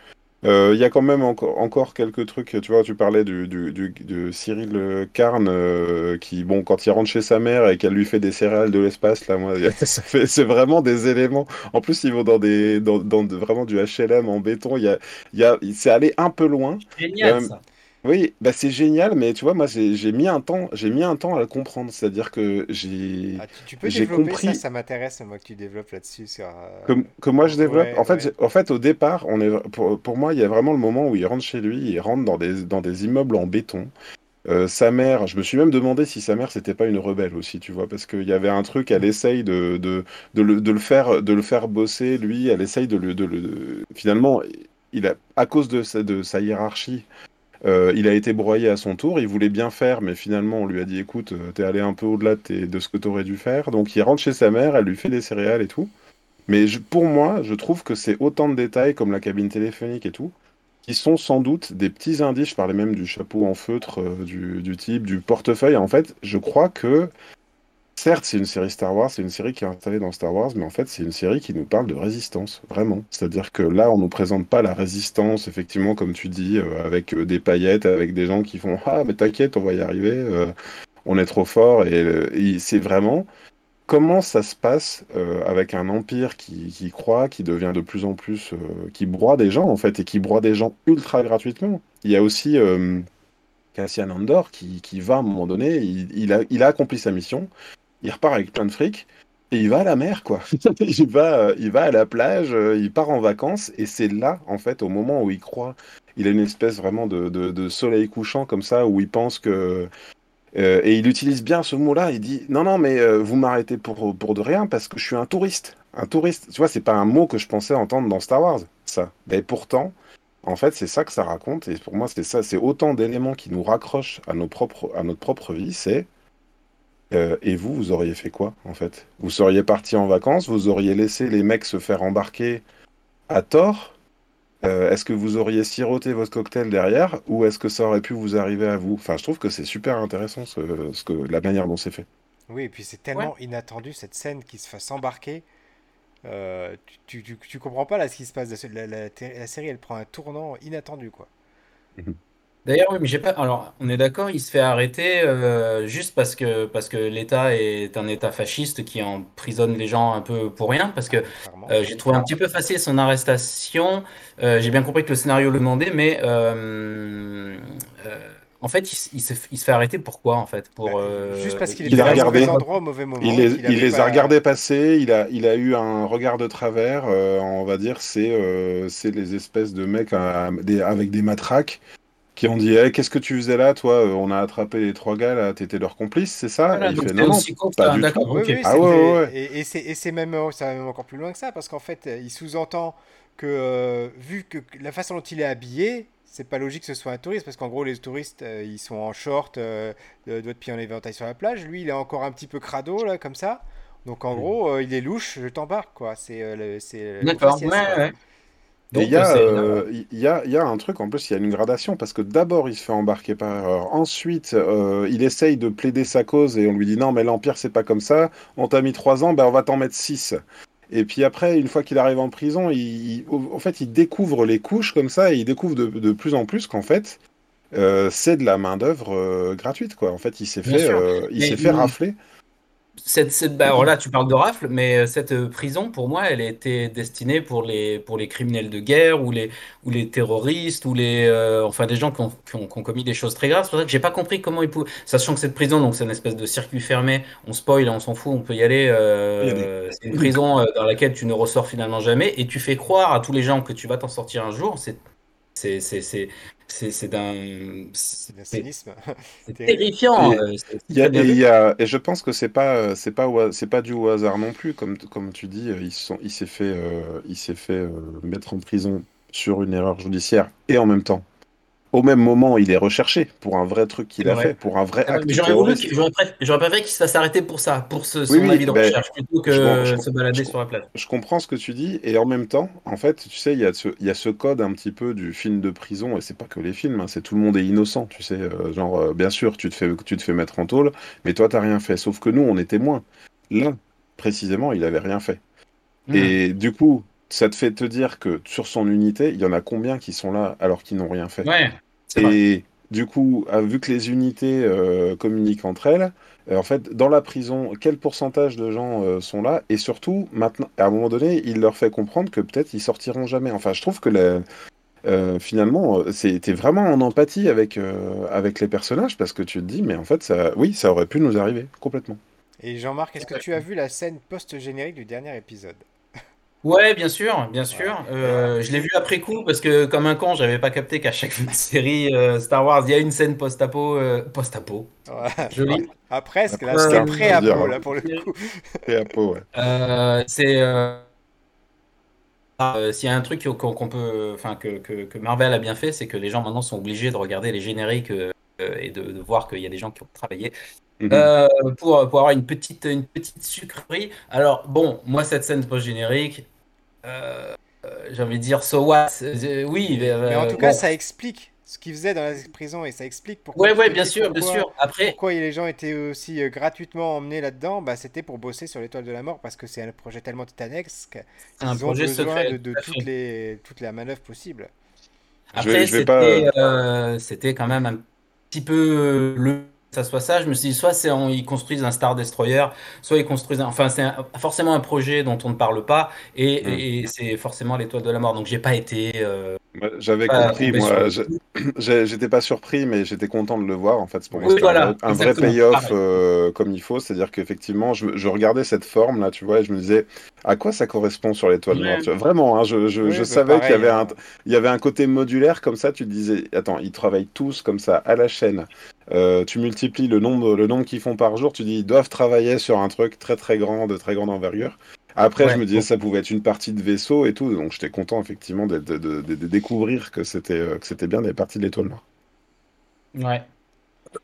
Speaker 2: Euh, il y a quand même encore, encore quelques trucs, tu vois, tu parlais du, du, de Cyril Carne, euh, qui, bon, quand il rentre chez sa mère et qu'elle lui fait des céréales de l'espace, là, moi, c'est vraiment des éléments. En plus, ils vont dans des, dans, dans vraiment du HLM en béton. Il y a, il y a, c'est allé un peu loin.
Speaker 3: Génial, ça.
Speaker 2: Oui, bah c'est génial, mais tu vois, moi j'ai mis un temps, j'ai mis un temps à le comprendre. C'est-à-dire que j'ai,
Speaker 1: ah, tu, peux développer compris... ça, ça m'intéresse moi que tu développes là-dessus sur.
Speaker 2: Euh, que, moi je développe. en fait, en fait, au départ, on est pour, pour, moi, il y a vraiment le moment où il rentre chez lui, il rentre dans des dans des immeubles en béton. Euh, sa mère, je me suis même demandé si sa mère c'était pas une rebelle aussi, tu vois, parce qu'il y avait un truc, elle essaye de, de, de, le, de, le, faire de le faire bosser, lui, elle essaye de le, de le finalement, il a à cause de sa, de sa hiérarchie. Euh, il a été broyé à son tour, il voulait bien faire, mais finalement on lui a dit écoute, euh, t'es allé un peu au-delà de, ce que t'aurais dû faire. Donc il rentre chez sa mère, elle lui fait des céréales et tout. Mais pour moi, je trouve que c'est autant de détails comme la cabine téléphonique et tout, qui sont sans doute des petits indices. Je parlais même du chapeau en feutre euh, du, du, type, du portefeuille. En fait, je crois que Certes, c'est une série Star Wars, c'est une série qui est installée dans Star Wars, mais en fait, c'est une série qui nous parle de résistance, vraiment. C'est-à-dire que là, on nous présente pas la résistance, effectivement, comme tu dis, euh, avec euh, des paillettes, avec des gens qui font Ah, mais t'inquiète, on va y arriver, euh, on est trop fort. Et, c'est vraiment comment ça se passe avec un empire qui, croit, qui devient de plus en plus. qui broie des gens, en fait, et qui broie des gens ultra gratuitement. Il y a aussi Cassian Andor qui, qui, va à un moment donné, il, a, il a accompli sa mission, il repart avec plein de fric. Et il va à la mer, quoi. il, va, il va à la plage, il part en vacances, et c'est là, en fait, au moment où il croit, il a une espèce vraiment de, soleil couchant comme ça, où il pense que euh, et il utilise bien ce mot-là. Il dit non, non, mais euh, vous m'arrêtez pour, pour de rien parce que je suis un touriste. Un touriste. Tu vois, c'est pas un mot que je pensais entendre dans Star Wars, ça. Mais pourtant, en fait, c'est ça que ça raconte. Et pour moi, c'est ça. C'est autant d'éléments qui nous raccrochent à notre propre vie. C'est euh, et vous, vous auriez fait quoi, en fait? Vous seriez parti en vacances, vous auriez laissé les mecs se faire embarquer à tort euh, est-ce que vous auriez siroté votre cocktail derrière ou est-ce que ça aurait pu vous arriver à vous? Enfin, je trouve que c'est super intéressant ce, que, la manière dont c'est fait.
Speaker 1: Oui, et puis c'est tellement inattendu cette scène qui se fasse embarquer. Euh, tu, tu, comprends pas là ce qui se passe. La, la, série, elle prend un tournant inattendu, quoi.
Speaker 3: D'ailleurs, oui, mais j'ai pas. Alors, on est d'accord, il se fait arrêter euh, juste parce que parce que l'État est un État fasciste qui emprisonne les gens un peu pour rien. Parce que euh, j'ai trouvé un petit peu facile son arrestation. Euh, j'ai bien compris que le scénario le demandait, mais en fait, il, se, il, se, fait arrêter pourquoi en fait pour bah,
Speaker 1: juste parce qu'il est a regardé au mauvais moment.
Speaker 2: Il, il, les a regardés passer. Il a il a eu un regard de travers. on va dire c'est c'est les espèces de mecs avec des matraques qui ont dit eh, Qu'est-ce que tu faisais là, toi euh, On a attrapé les trois gars, là, t'étais leur complice, c'est ça
Speaker 3: Il fait Non, non, pas du tout.
Speaker 1: Oui, oui, ah, ouais, ouais, Et, et c'est même, ça va même encore plus loin que ça, parce qu'en fait, il sous-entend que, euh, vu que la façon dont il est habillé, c'est pas logique que ce soit un touriste, parce qu'en gros, les touristes, euh, ils sont en short, euh, doigts de pied en éventail sur la plage. Lui, il est encore un petit peu crado, là, comme ça. Donc, en hmm. gros, il est louche, je t'embarque, quoi. C'est.
Speaker 3: D'accord, ouais, ouais.
Speaker 2: Et il y, euh, y, a, y, a, un truc, en plus, il y a une gradation, parce que d'abord, il se fait embarquer par erreur. Ensuite, euh, il essaye de plaider sa cause et on lui dit non, mais l'Empire, c'est pas comme ça. On t'a mis trois ans, ben, on va t'en mettre six. Et puis après, une fois qu'il arrive en prison, il, en fait, il découvre les couches comme ça et il découvre de, de plus en plus qu'en fait, euh, c'est de la main-d'œuvre gratuite, quoi. En fait, il s'est fait, il s'est fait rafler
Speaker 3: cette, bah, alors là, tu parles de rafle, mais euh, cette euh, prison, pour moi, elle était destinée pour les, pour les criminels de guerre ou les, ou les terroristes ou les, euh, enfin des gens qui ont, qui, ont, commis des choses très graves. C'est pour ça que j'ai pas compris comment ils pouvaient, sachant que cette prison, donc c'est une espèce de circuit fermé. On spoil, on s'en fout, on peut y aller. c'est une prison dans laquelle tu ne ressors finalement jamais et tu fais croire à tous les gens que tu vas t'en sortir un jour. C'est c'est c'est d'un cynisme. C'est terrifiant.
Speaker 2: Et, y a, et, je pense que c'est pas c'est pas c'est pas dû au hasard non plus comme comme tu dis ils sont il s'est fait euh, il s'est fait euh, mettre en prison sur une erreur judiciaire et en même temps au même moment, il est recherché pour un vrai truc qu'il a fait, pour un vrai acte
Speaker 3: J'aurais préféré qu'il se fasse arrêter pour ça, pour ce, son avis de ben, recherche, plutôt que je, se balader sur la plage.
Speaker 2: Je comprends ce que tu dis, et en même temps, en fait, tu sais, il y, a ce, il y a ce code un petit peu du film de prison, et c'est pas que les films, hein, c'est tout le monde est innocent, tu sais, euh, genre, euh, bien sûr, tu te, fais, tu te fais mettre en tôle, mais toi, t'as rien fait, sauf que nous, on est témoins. Là, précisément, il avait rien fait. Hmm. Et du coup, ça te fait te dire que sur son unité, il y en a combien qui sont là alors qu'ils n'ont rien fait
Speaker 3: Ouais.
Speaker 2: Et du coup, euh, vu que les unités euh, communiquent entre elles, euh, en fait, dans la prison, quel pourcentage de gens sont là? Et surtout, maintenant, à un moment donné, il leur fait comprendre que peut-être ils sortiront jamais. Enfin, je trouve que finalement, c'était vraiment en empathie avec, avec les personnages parce que tu te dis, mais en fait, ça, oui, ça aurait pu nous arriver complètement.
Speaker 1: Et Jean-Marc, est-ce que tu as vu la scène post-générique du dernier épisode?
Speaker 3: Ouais, bien sûr, bien sûr. Euh, je l'ai vu après coup parce que comme un con, j'avais pas capté qu'à chaque série euh, Star Wars, il y a une scène post-apo, euh, post-apo.
Speaker 1: Ouais. Joli. Ah, presque, là, c'est pré-apo là pour le coup.
Speaker 2: Pré-apo, ouais.
Speaker 3: c'est s'il y a un truc qu'on peut, enfin que, que, que, Marvel a bien fait, c'est que les gens maintenant sont obligés de regarder les génériques et de, de voir qu'il y a des gens qui ont travaillé. Mhm. Euh, pour, pour, avoir une petite, une petite sucrerie. Alors, bon, moi, cette scène post-générique, euh, euh, j'ai envie de dire, so what? Oui,
Speaker 1: mais en tout cas, ça explique ce qu'ils faisaient dans la prison et ça explique
Speaker 3: pourquoi. Ouais, ouais, bien sûr, bien sûr. Après,
Speaker 1: pourquoi les gens étaient aussi gratuitement emmenés là-dedans bah, C'était pour bosser sur l'étoile de la mort parce que c'est un projet tellement titanesque qu'ils ont projet besoin secret, de, de toutes, les, toutes les manœuvres possibles.
Speaker 3: Après, c'était quand même un petit peu le ça soit ça. Je me suis dit, soit c'est ils construisent un Star Destroyer, soit ils construisent, enfin c'est forcément un projet dont on ne parle pas, et, mm. c'est forcément l'étoile de la mort. Donc j'ai pas été, euh,
Speaker 2: J'avais compris, moi. J'étais pas surpris, mais j'étais content de le voir. En fait, pour moi, un, vrai payoff euh, comme il faut. C'est-à-dire qu'effectivement, je, regardais cette forme là, tu vois, et je me disais à quoi ça correspond sur l'étoile noire. Vraiment, hein, je, bah, savais qu'il y avait un, hein. il y avait un côté modulaire comme ça. Tu te disais, attends, ils travaillent tous comme ça à la chaîne. Euh, tu multiplies le nombre, le nombre qu'ils font par jour. Tu dis, ils doivent travailler sur un truc très très grand, de très grande envergure. Après, je me disais, ça pouvait être une partie de vaisseau et tout, donc j'étais content effectivement de, découvrir que c'était euh, que c'était bien des parties de l'étoile noire.
Speaker 3: Ouais.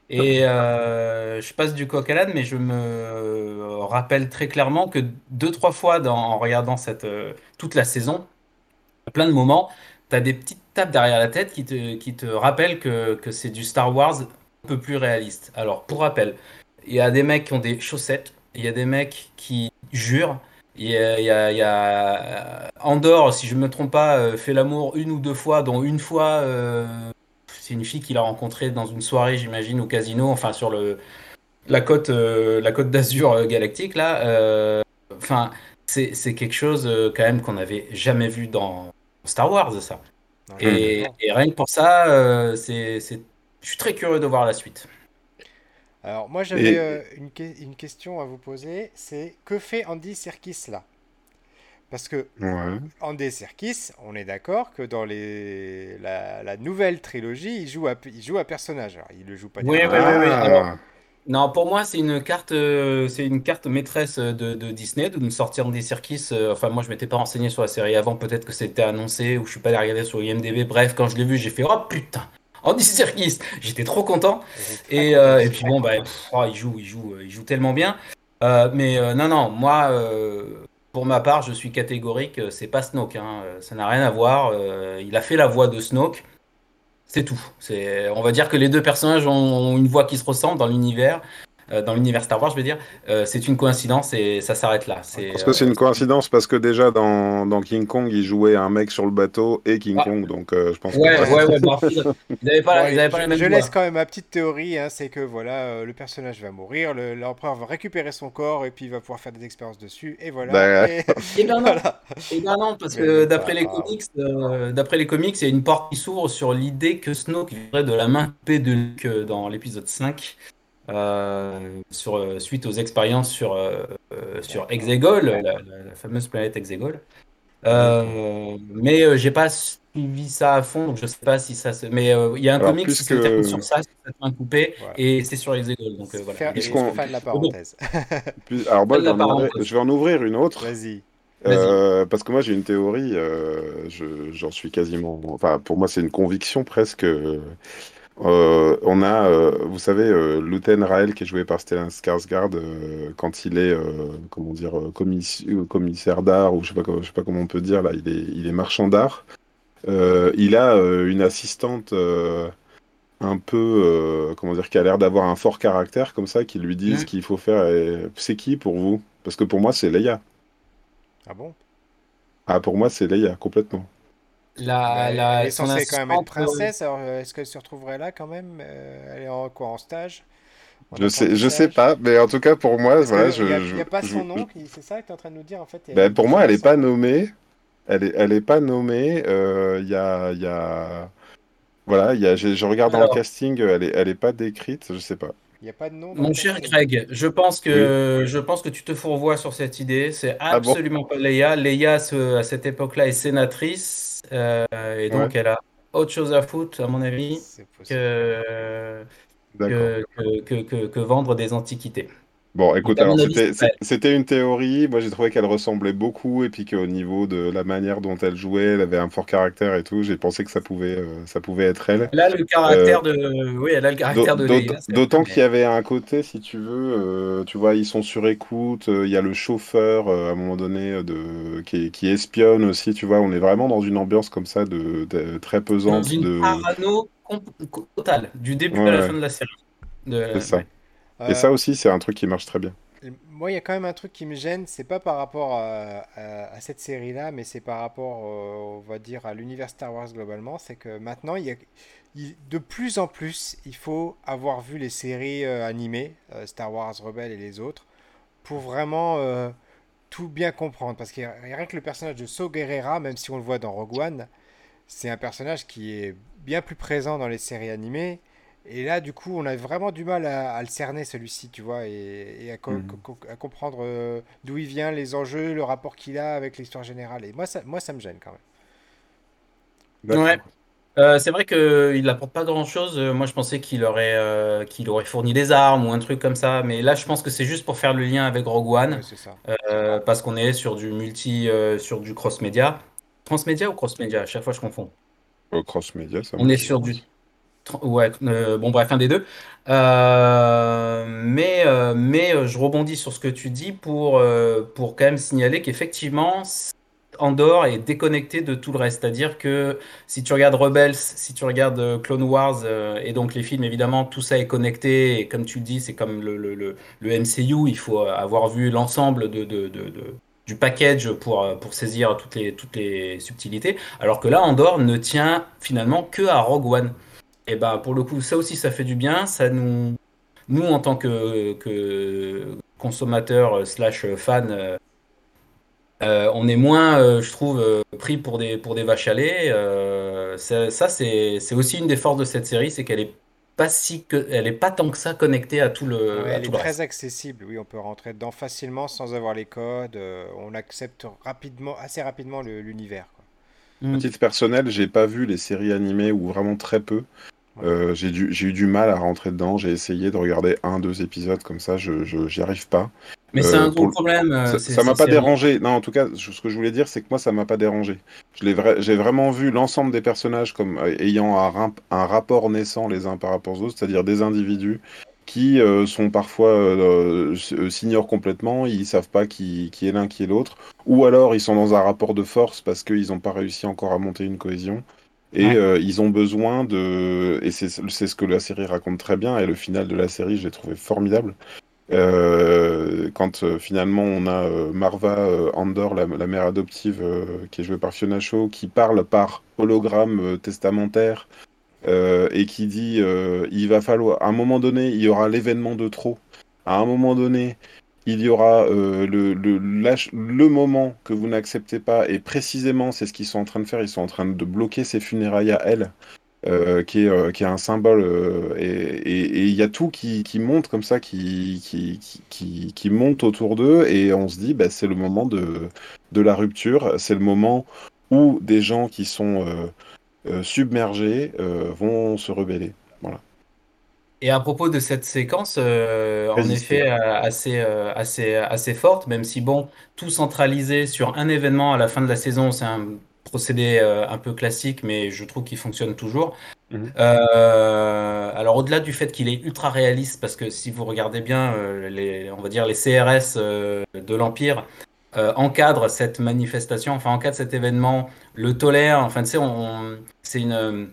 Speaker 3: Et euh, je passe du coq à l'âne, mais je me rappelle très clairement que deux, trois fois dans, en regardant cette, euh, toute la saison, à plein de moments, tu as des petites tapes derrière la tête qui te, qui te rappellent que, que c'est du Star Wars un peu plus réaliste. Alors, pour rappel, il y a des mecs qui ont des chaussettes, il y a des mecs qui jurent, il y a, il y a, Andorre, si je ne me trompe pas, euh, fait l'amour une ou deux fois, dont une fois, euh, c'est une fille qu'il a rencontrée dans une soirée, j'imagine, au casino, enfin sur le, la côte, euh, la côte d'Azur galactique, là. Enfin, c'est quelque chose quand même qu'on n'avait jamais vu dans Star Wars, ça. Et, et, rien que pour ça, c'est, je suis très curieux de voir la suite.
Speaker 1: Alors moi j'avais euh, une, une, question à vous poser, c'est que fait Andy Serkis là? Parce que Andy Serkis, on est d'accord que dans les, la, nouvelle trilogie, il joue, à, il joue un personnage. Alors, il le joue pas
Speaker 3: oui, oui, oui, oui. non, pour moi, c'est une carte, euh, c'est une carte maîtresse de, de, Disney de nous sortir Andy Serkis. Euh, enfin, moi, je m'étais pas renseigné sur la série avant. Peut-être que c'était annoncé ou je suis pas allé regarder sur IMDb. Bref, quand je l'ai vu, j'ai fait oh putain, Andy Serkis. J'étais trop content. Et, euh, et, puis bon, bah, oh, il joue, il joue, il joue tellement bien. Euh, mais euh, non, non, moi, pour ma part, je suis catégorique. C'est pas Snoke. Hein. Ça n'a rien à voir. il a fait la voix de Snoke. C'est tout. C'est, on va dire que les deux personnages ont une voix qui se ressemble dans l'univers. Euh, dans l'univers Star Wars, je veux dire, euh, c'est une coïncidence et ça s'arrête là.
Speaker 2: Parce que c'est une euh, coïncidence parce que déjà dans, dans, King Kong, il jouait un mec sur le bateau et King Kong, donc je pense.
Speaker 3: Ouais, que... ouais, ouais, bah, ils pas,
Speaker 1: pas Je laisse quand même ma petite théorie, hein, c'est que voilà, le personnage va mourir, l'empereur va récupérer son corps et puis il va pouvoir faire des expériences dessus et voilà.
Speaker 3: Bah, et... et ben non, et ben non, parce que d'après les comics, d'après les comics, il y a une porte qui s'ouvre sur l'idée que Snoke viendrait de la main de Luke dans l'épisode 5. Euh, sur, euh, suite aux expériences sur, euh, sur Exegol, la, fameuse planète Exegol. mais j'ai pas suivi ça à fond, donc je sais pas si ça se. Mais il y a un comic qui se sur ça, c'est un coupé, et c'est sur Exegol. Donc voilà.
Speaker 1: de la parenthèse.
Speaker 2: Alors moi, je vais en ouvrir une autre.
Speaker 1: Vas-y.
Speaker 2: parce que moi j'ai une théorie, j'en suis quasiment. Enfin, pour moi c'est une conviction presque. Euh, on a, euh, vous savez, euh, Luten Rael qui est joué par Stellan Skarsgård quand il est, comment dire, commissaire d'art ou je sais pas, je sais pas comment on peut dire là, il est, il est marchand d'art. il a une assistante un peu, comment dire, qui a l'air d'avoir un fort caractère comme ça, qui lui dit ce qu'il faut faire. C'est qui pour vous? Parce que pour moi, c'est Leia.
Speaker 1: Ah bon?
Speaker 2: Ah, pour moi, c'est Leia, complètement.
Speaker 1: La, la, elle est censée quand même être princesse, alors euh, est-ce qu'elle se retrouverait là quand même? Euh, Elle est en quoi En stage?
Speaker 2: Je sais, je sais pas, mais en tout cas pour moi, voilà, je.
Speaker 1: Il n'y a, pas son nom, c'est ça que tu es en train de nous dire en fait.
Speaker 2: Ben, pour moi, elle n'est pas nommée. Elle est, elle est pas nommée. Euh, il y a, y a, voilà, y a, je, je regarde dans le casting, elle est, elle est pas décrite, je sais pas.
Speaker 1: Il a pas de nom.
Speaker 3: Mon cher Greg, je pense que je pense que tu te fourvoies sur cette idée. C'est ah absolument pas Leia. Leia, à cette époque-là, est sénatrice euh, et donc elle a autre chose à foutre, à mon avis, que, que, que, vendre des antiquités.
Speaker 2: Bon, écoute, c'était une théorie. Moi, j'ai trouvé qu'elle ressemblait beaucoup et puis qu'au niveau de la manière dont elle jouait, elle avait un fort caractère et tout. J'ai pensé que ça pouvait, euh, ça pouvait être elle.
Speaker 3: Elle a le caractère euh, de, oui, elle a le caractère de.
Speaker 2: D'autant qu'il y avait un côté, si tu veux, euh, tu vois, ils sont sur écoute. Il y a le chauffeur à un moment donné de qui, qui, espionne aussi. Tu vois, on est vraiment dans une ambiance comme ça de, très pesante. Dans
Speaker 3: une
Speaker 2: de
Speaker 3: parano totale du début à la fin de la série.
Speaker 2: C'est ça. Et ça aussi, c'est un truc qui marche très bien.
Speaker 1: Moi, il y a quand même un truc qui me gêne, c'est pas par rapport à, cette série-là, mais c'est par rapport, on va dire, à l'univers Star Wars globalement. C'est que maintenant, il y a, de plus en plus, il faut avoir vu les séries euh, animées, euh, Star Wars Rebelle et les autres, pour vraiment euh, tout bien comprendre. Parce qu'il y a rien que le personnage de So Guerrera, même si on le voit dans Rogue One, c'est un personnage qui est bien plus présent dans les séries animées. Et là, du coup, on a vraiment du mal à, le cerner, celui-ci, tu vois, et, mhm. à, comprendre euh, d'où il vient, les enjeux, le rapport qu'il a avec l'histoire générale. Et moi ça, moi, ça me gêne quand
Speaker 3: même. Ouais. Euh, c'est vrai qu'il n'apporte pas grand-chose. Euh, moi, je pensais qu'il aurait, qu'il aurait fourni des armes ou un truc comme ça. Mais là, je pense que c'est juste pour faire le lien avec Rogue One. parce qu'on est sur du multi, sur du cross-média. Transmédia ou cross-média? À chaque fois, je confonds.
Speaker 2: cross-média, ça
Speaker 3: On est sur du Ouais, euh, bon bref, un des deux. Euh, mais euh, mais je rebondis sur ce que tu dis pour, pour quand même signaler qu'effectivement, Andorre est déconnecté de tout le reste. C'est-à-dire que si tu regardes Rebels, si tu regardes Clone Wars et donc les films, évidemment, tout ça est connecté. Et comme tu le dis, c'est comme le, le, le, MCU, il faut avoir vu l'ensemble de, de, de, du package pour, pour saisir toutes les, toutes les subtilités. Alors que là, Andorre ne tient finalement que à Rogue One. Et ben pour le coup, ça aussi, ça fait du bien. Ça nous, nous en tant que, que consommateurs euh, slash fans, euh, euh, on est moins, je trouve, pris pour des pour des vaches à lait. ça, c'est aussi une des forces de cette série, c'est qu'elle est pas si que, elle est pas tant que ça connectée à tout le.
Speaker 1: elle est très accessible. Oui, on peut rentrer dedans facilement sans avoir les codes. on accepte rapidement, assez rapidement l'univers.
Speaker 2: À titre personnel, j'ai pas vu les séries animées ou vraiment très peu. Euh, j'ai eu du mal à rentrer dedans. J'ai essayé de regarder un, deux épisodes comme ça. Je j'y arrive pas.
Speaker 3: Mais c'est un euh, gros problème.
Speaker 2: Euh, ça m'a pas dérangé. Non, en tout cas, ce que je voulais dire, c'est que moi, ça m'a pas dérangé. J'ai vraiment vu l'ensemble des personnages comme ayant un, un, rapport naissant les uns par rapport aux autres, c'est-à-dire des individus qui sont parfois s'ignorent complètement, ils savent pas qui, qui est l'un, qui est l'autre, ou alors ils sont dans un rapport de force parce qu'ils n'ont pas réussi encore à monter une cohésion. Et euh, ils ont besoin de. Et c'est ce que la série raconte très bien. Et le final de la série, je l'ai trouvé formidable. Euh, quand euh, finalement on a Marva Andor, la, mère adoptive qui est jouée par Fiona Shaw, qui parle par hologramme testamentaire et qui dit il va falloir, à un moment donné, il y aura l'événement de trop. À un moment donné, il y aura euh, le, le, le, moment que vous n'acceptez pas, et précisément c'est ce qu'ils sont en train de faire, ils sont en train de bloquer ses funérailles à elle, euh, qui, est, euh, qui est un symbole, et il y a tout qui, monte comme ça, qui monte autour d'eux, et on se dit, bah, c'est le moment de, de la rupture, c'est le moment où des gens qui sont submergés vont se rebeller. Voilà.
Speaker 3: Et à propos de cette séquence, euh, en effet, euh, assez, euh, assez, assez forte, même si, bon, tout centralisé sur un événement à la fin de la saison, c'est un procédé un peu classique, mais je trouve qu'il fonctionne toujours. Mhm. alors, au-delà du fait qu'il est ultra réaliste, parce que si vous regardez bien, les, on va dire les CRS de l'Empire encadrent cette manifestation, enfin encadrent cet événement, le tolèrent, enfin, tu sais, c'est une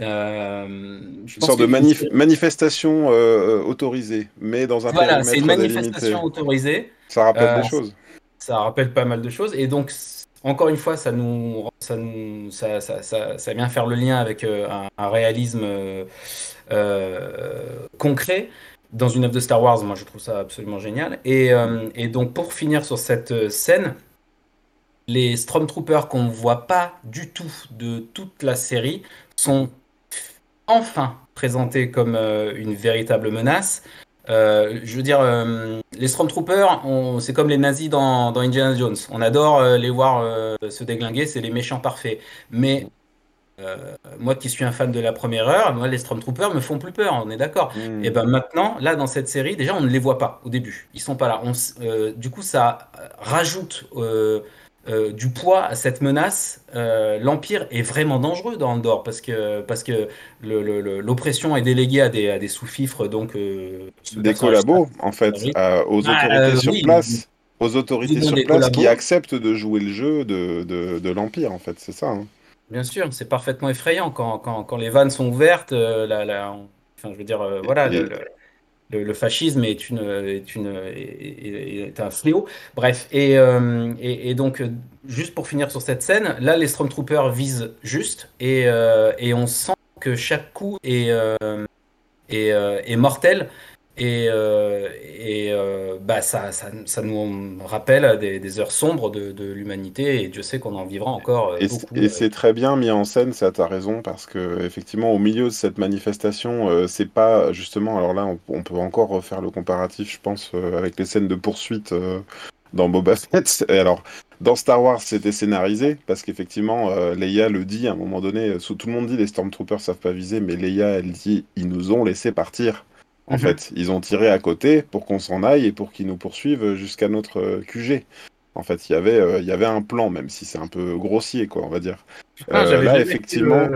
Speaker 2: euh, une sorte de manifestation euh, euh, autorisée, mais dans un
Speaker 3: Voilà, c'est une manifestation autorisée.
Speaker 2: Ça rappelle des choses.
Speaker 3: Ça rappelle pas mal de choses. Et donc, encore une fois, ça nous, ça, nous, ça, ça, ça, vient faire le lien avec un, réalisme concret dans une œuvre de Star Wars. Moi, je trouve ça absolument génial. Et, et donc, pour finir sur cette scène, les Stormtroopers qu'on ne voit pas du tout de toute la série sont enfin présenté comme euh, une véritable menace. Euh, je veux dire, euh, les Stormtroopers, c'est comme les nazis dans, Indiana Jones. On adore les voir se déglinguer, c'est les méchants parfaits. Mais moi qui suis un fan de la première heure, moi les Stormtroopers me font plus peur, on est d'accord. Hmm. Et ben maintenant, là dans cette série, déjà on ne les voit pas au début, ils sont pas là. du coup, ça rajoute euh, du poids à cette menace, euh, l'Empire est vraiment dangereux dans Andorre parce que, parce que l'oppression est déléguée à des, à des sous-fifres. Donc,
Speaker 2: euh, des collabos, en fait, aux ah, autorités sur place. Aux autorités sur place qui acceptent de jouer le jeu de, de, l'Empire, en fait, c'est ça. Hein.
Speaker 3: Bien sûr, c'est parfaitement effrayant quand, quand, quand, les vannes sont ouvertes. La, enfin, je veux dire, voilà le, fascisme est, une, est, une, est, un fléau. Bref, et, euh, et, donc, juste pour finir sur cette scène, là, les Stormtroopers visent juste, et, euh, et on sent que chaque coup est, euh, est, mortel. Et, euh, et euh, bah, ça, ça, ça, nous rappelle des, heures sombres de, de l'humanité et Dieu sait qu'on en vivra encore
Speaker 2: et
Speaker 3: beaucoup.
Speaker 2: Et c'est très bien mis en scène, ça tu as raison, parce que effectivement au milieu de cette manifestation, c'est pas justement, alors là on, on, peut encore refaire le comparatif, je pense, avec les scènes de poursuite dans Boba Fett. Et alors, dans Star Wars, c'était scénarisé parce qu'effectivement, euh, Leia le dit à un moment donné. Euh, tout le monde dit les Stormtroopers savent pas viser, mais Leia, elle dit ils nous ont laissé partir. En mhm. fait, ils ont tiré à côté pour qu'on s'en aille et pour qu'ils nous poursuivent jusqu'à notre euh, QG. En fait, il y avait, il y avait un plan, même si c'est un peu grossier, quoi, on va dire.
Speaker 3: Ah, là, effectivement,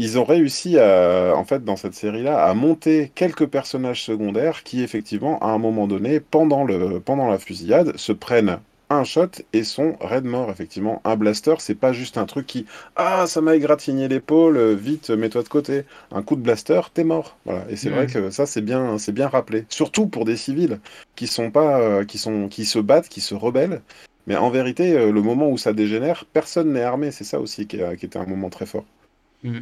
Speaker 2: ils, ont réussi à, en fait, dans cette série-là, à monter quelques personnages secondaires qui, effectivement, à un moment donné, pendant le, pendant la fusillade, se prennent un shot et son red mort, effectivement. Un blaster, c'est pas juste un truc qui Ah, ça m'a égratigné l'épaule, vite, mets-toi de côté. Un coup de blaster, t'es mort. Voilà. Et c'est vrai que ça, c'est bien, c'est bien rappelé. Surtout pour des civils qui sont pas, euh, qui sont, qui se battent, qui se rebellent. Mais en vérité, euh, le moment où ça dégénère, personne n'est armé. C'est ça aussi qui, qui, était un moment très fort.
Speaker 3: Mmh.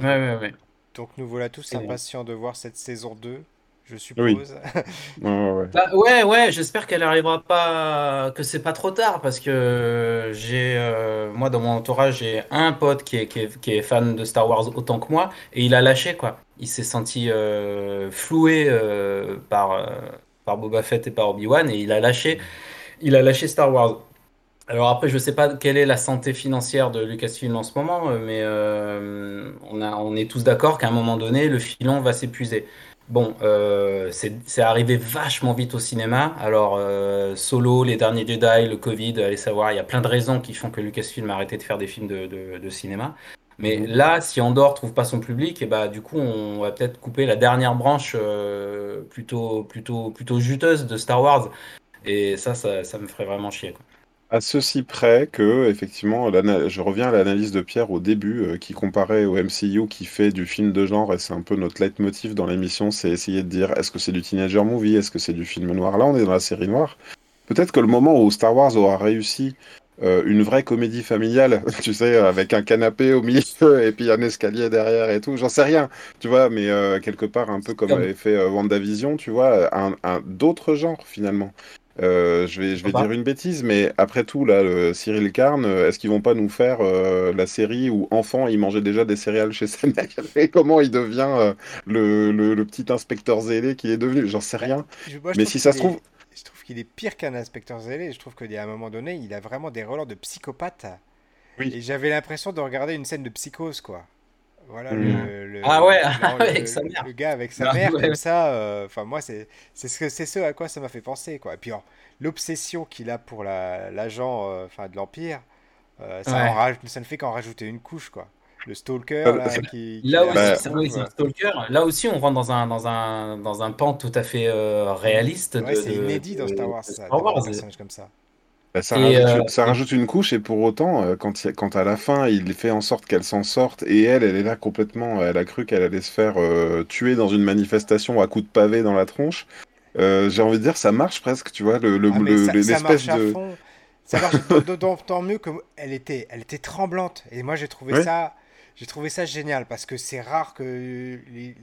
Speaker 3: Ouais, ouais, ouais.
Speaker 1: Donc nous voilà tous impatients de voir cette saison 2 je suppose.
Speaker 3: Bah, ouais, ouais, j'espère qu'elle arrivera pas, que c'est pas trop tard, parce que j'ai, euh, moi, dans mon entourage, j'ai un pote qui est, qui, est, fan de Star Wars autant que moi, et il a lâché, quoi. Il s'est senti euh, floué euh, par, par Boba Fett et par Obi-Wan, et il a lâché, il a lâché Star Wars. Alors après, je sais pas quelle est la santé financière de Lucasfilm en ce moment, mais on, a, on est tous d'accord qu'à un moment donné, le filon va s'épuiser. Bon, euh, c'est arrivé vachement vite au cinéma. Alors, euh, Solo, Les Derniers Jedi, le Covid, allez savoir, il y a plein de raisons qui font que Lucasfilm a arrêté de faire des films de, cinéma. Mais mhm. là, si Andorre trouve pas son public, et eh bah, du coup, on va peut-être couper la dernière branche euh, plutôt, plutôt, plutôt juteuse de Star Wars. Et ça, ça, ça me ferait vraiment chier. Quoi.
Speaker 2: À ceci près que, effectivement, je reviens à l'analyse de Pierre au début, euh, qui comparait au MCU qui fait du film de genre, et c'est un peu notre leitmotiv dans l'émission, c'est essayer de dire est-ce que c'est du teenager movie, est-ce que c'est du film noir? Là, on est dans la série noire. Peut-être que le moment où Star Wars aura réussi euh, une vraie comédie familiale, tu sais, avec un canapé au milieu et puis un escalier derrière et tout, j'en sais rien, tu vois, mais euh, quelque part un peu comme avait fait WandaVision, tu vois, un, un d'autres genres finalement. Euh, je vais, je vais dire une bêtise, mais après tout, là, le Cyril Carn, euh, est-ce qu'ils vont pas nous faire euh, la série où enfant il mangeait déjà des céréales chez sa mère? Et comment il devient le, le, petit inspecteur zélé qui est devenu? J'en sais rien. mais si ça se trouve.
Speaker 1: Je trouve qu'il est pire qu'un inspecteur zélé. Je trouve qu'à un moment donné, il a vraiment des relents de psychopathe. Oui. Et j'avais l'impression de regarder une scène de psychose, quoi. Voilà,
Speaker 3: mmh. le, ah ouais, avec sa
Speaker 1: mère. Le gars avec sa mère, comme ça. Euh, enfin, moi, c'est ce, ce à quoi ça m'a fait penser. Quoi. Et puis, l'obsession qu'il a pour l'agent euh, enfin de l'Empire, euh, ça, ça, ne fait qu'en rajouter une couche. quoi. Le stalker, là, qui,
Speaker 3: là aussi, oui, stalker. Là aussi, on rentre dans un, dans un, dans un pan tout à fait réaliste.
Speaker 1: c'est inédit dans Star Wars, ça, un personnage comme ça.
Speaker 2: Bah, ça, rajoute, euh, ça, rajoute, une couche et pour autant, euh, quand, quand à la fin il fait en sorte qu'elle s'en sorte et elle, elle est là complètement, elle a cru qu'elle allait se faire euh, tuer dans une manifestation à coups de pavé dans la tronche. J'ai envie de dire, ça marche presque, tu vois, le, le, ah, l'espèce de.
Speaker 1: Ça marche d'autant mieux qu'elle était, elle était tremblante et moi j'ai trouvé ça j'ai trouvé ça génial parce que c'est rare que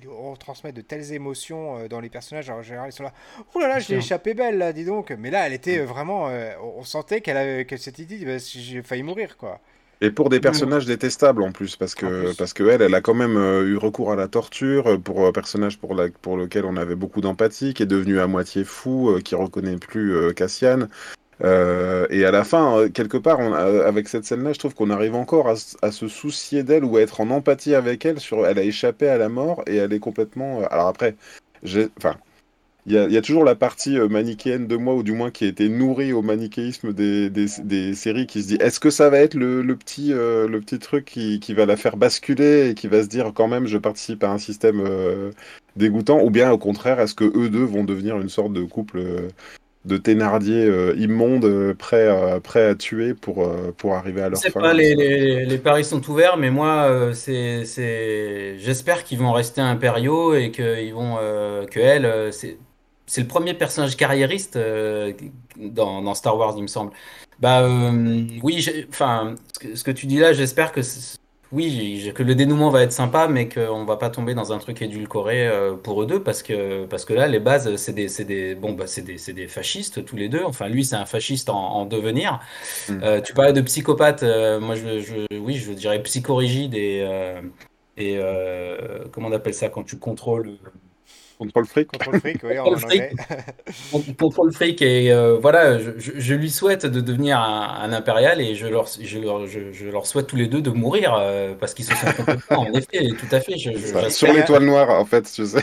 Speaker 1: on transmette de telles émotions euh, dans les personnages. en général, ils sont là. Oh là là, je l'ai échappé belle là, dis donc. Mais là, elle était euh, vraiment. Euh, on sentait qu'elle avait que cette idée, bah, j'ai failli mourir quoi.
Speaker 2: Et pour des personnages détestables en plus, parce que, parce que elle, elle a quand même eu recours à la torture pour un personnage pour, la, pour lequel on avait beaucoup d'empathie, qui est devenu à moitié fou, qui reconnaît plus Cassian. Euh, et à la fin, euh, quelque part, on avec cette scène-là, je trouve qu'on arrive encore à, se soucier d'elle ou à être en empathie avec elle. Sur, elle a échappé à la mort et elle est complètement. Euh, alors après, enfin, il y, a toujours la partie manichéenne de moi, ou du moins qui a été nourrie au manichéisme des, séries, qui se dit est-ce que ça va être le, petit, le petit truc qui, va la faire basculer et qui va se dire quand même je participe à un système dégoûtant, ou bien au contraire, est-ce que eux deux vont devenir une sorte de couple de Thénardier euh, immonde, euh, prêt, à, prêt à tuer pour, euh, pour arriver à leur fin.
Speaker 3: Pas, les, les, les, paris sont ouverts, mais moi, c'est, c'est... j'espère qu'ils vont rester impériaux et qu'ils vont, que elle, c'est, le premier personnage carriériste dans, dans, Star Wars, il me semble. Bah oui, enfin, ce, que tu dis là, j'espère que oui, que le dénouement va être sympa, mais qu'on va pas tomber dans un truc édulcoré euh, pour eux deux, parce que, parce que là, les bases, c'est des, des, bon, bah, c'est des, des, fascistes tous les deux. Enfin, lui, c'est un fasciste en, devenir. Hmm. Euh, tu parlais de psychopathe, euh, moi, je, je, oui, je dirais psychorigide et, et comment on appelle ça quand tu contrôles
Speaker 2: Contrôle fric.
Speaker 1: Contrôle fric, oui, en anglais.
Speaker 3: Contrôle fric. Et euh, voilà, je, je, lui souhaite de devenir un, impérial et je leur, je, leur, je, leur souhaite tous les deux de mourir euh, parce qu'ils se sont complètement, en effet, tout à fait.
Speaker 2: sur l'étoile noire, en fait, tu sais.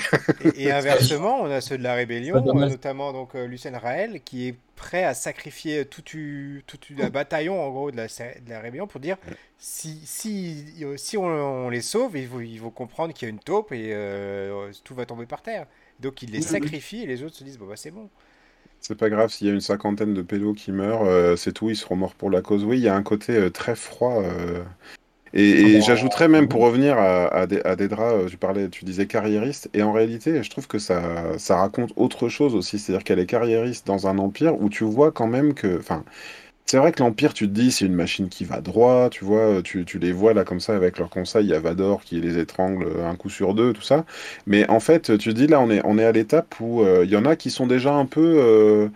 Speaker 1: Et, inversement, on a ceux de la rébellion, notamment donc euh, Lucien Raël, qui est prêt à sacrifier tout, tout, le bataillon en gros de la, de la rébellion pour dire si, si, si on, les sauve, ils vont, ils vont comprendre qu'il y a une taupe et tout va tomber par terre. Donc il les sacrifie et les autres se disent bon bah c'est bon.
Speaker 2: C'est pas grave s'il y a une cinquantaine de pédos qui meurent, euh, c'est tout, ils seront morts pour la cause. Oui, il y a un côté euh, très froid. Euh, et, j'ajouterais même pour revenir à, à, draps, tu parlais, tu disais carriériste, et en réalité, je trouve que ça, ça raconte autre chose aussi. C'est-à-dire qu'elle est carriériste dans un empire où tu vois quand même que, enfin, c'est vrai que l'Empire, tu te dis, c'est une machine qui va droit, tu vois, tu, tu, les vois là comme ça avec leur conseil, il y a Vador qui les étrangle un coup sur deux, tout ça. Mais en fait, tu te dis, là, on est, on est à l'étape où euh, il y en a qui sont déjà un peu euh,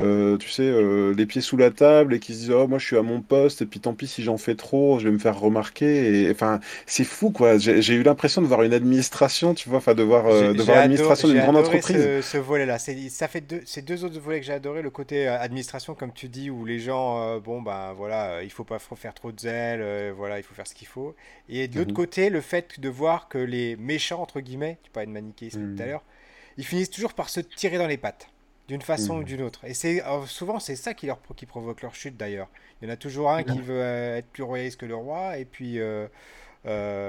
Speaker 2: euh, tu sais, euh, les pieds sous la table et qui se disent oh moi je suis à mon poste et puis tant pis si j'en fais trop, je vais me faire remarquer. Et enfin, c'est fou quoi. J'ai eu l'impression de voir une administration, tu vois, enfin de voir, euh, de voir l'administration d'une grande entreprise.
Speaker 1: Ce, ce volet-là, ça fait deux, c'est deux autres volets que j'ai adoré. Le côté administration, comme tu dis, où les gens, bon ben voilà, il faut pas faire trop de zèle, voilà, il faut faire ce qu'il faut. Et de l'autre mhm. côté, le fait de voir que les méchants entre guillemets, tu parlais de manichéisme tout à mhm. l'heure, ils finissent toujours par se tirer dans les pattes d'une façon ou mmh. d'une autre. Et c'est euh, souvent c'est ça qui leur qui provoque leur chute d'ailleurs. Il y en a toujours un qui veut euh, être plus royaliste que le roi et puis euh,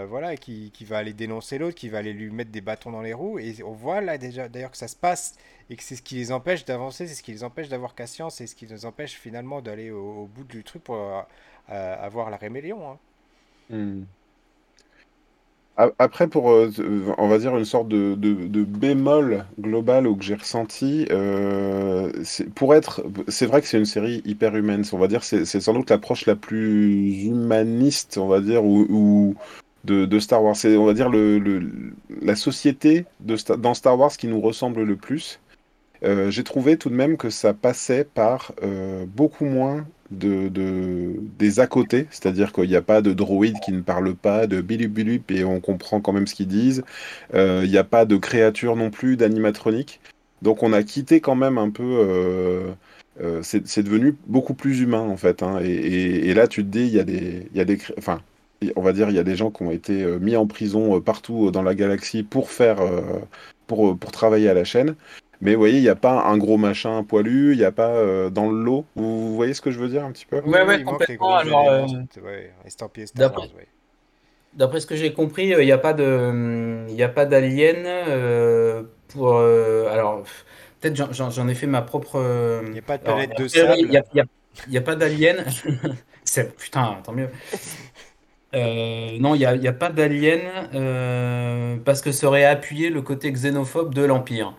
Speaker 1: voilà qui, qui, va aller dénoncer l'autre, qui va aller lui mettre des bâtons dans les roues. Et on voit là déjà d'ailleurs que ça se passe et que c'est ce qui les empêche d'avancer, c'est ce qui les empêche d'avoir patience et ce qui les empêche finalement d'aller au, bout du truc pour avoir la rébellion. Hein. Mmh.
Speaker 2: Après, pour, euh, on va dire, une sorte de, de, bémol global que j'ai ressenti, euh, pour être, c'est vrai que c'est une série hyper humaine. On va dire, c'est sans doute l'approche la plus humaniste, on va dire, ou, de, Star Wars. C'est, on va dire, le- la société de, dans Star Wars qui nous ressemble le plus. Euh, j'ai trouvé tout de même que ça passait par beaucoup moins de, des à côté, c'est-à-dire qu'il n'y a pas de droïde qui ne parle pas, de bilip et on comprend quand même ce qu'ils disent. Euh, il n'y a pas de créature non plus, d'animatronique. Donc on a quitté quand même un peu. Euh, euh, c'est devenu beaucoup plus humain en fait. Hein. et, là tu te dis, il y a des, y a des, enfin, on va dire, il y a des gens qui ont été mis en prison partout dans la galaxie pour faire, pour, pour travailler à la chaîne. Mais vous voyez, il n'y a pas un gros machin poilu, il n'y a pas euh, dans le lot. Vous, voyez ce que je veux dire un petit peu?
Speaker 3: Ouais, ouais, complètement. Alors, euh, D'après ce que j'ai compris, euh, il n'y a pas de, il a pas d'alien pour. alors, peut-être j'en ai fait ma propre.
Speaker 1: Il n'y a pas de planète de sable. Il
Speaker 3: n'y a, pas d'alien. Putain, tant mieux. non, il n'y a, a, pas d'alien parce que ça aurait appuyé le côté xénophobe de l'Empire.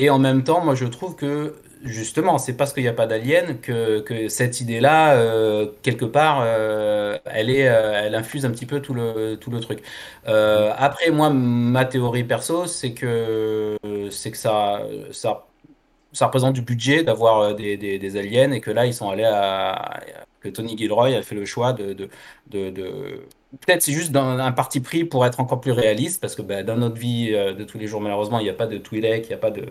Speaker 3: Et en même temps, moi, je trouve que justement, c'est parce qu'il n'y a pas d'alien que, que, cette idée-là, euh, quelque part, euh, elle, est, euh, elle infuse un petit peu tout le, tout le truc. après, moi, ma théorie perso, c'est que, c'est que ça, ça, représente du budget d'avoir des, des, des, aliens et que là, ils sont allés à. que Tony Gilroy a fait le choix de, de Peut-être c'est juste un, un, parti pris pour être encore plus réaliste, parce que bah, dans notre vie euh, de tous les jours, malheureusement, il n'y a pas de Twi'lek, il n'y a pas de,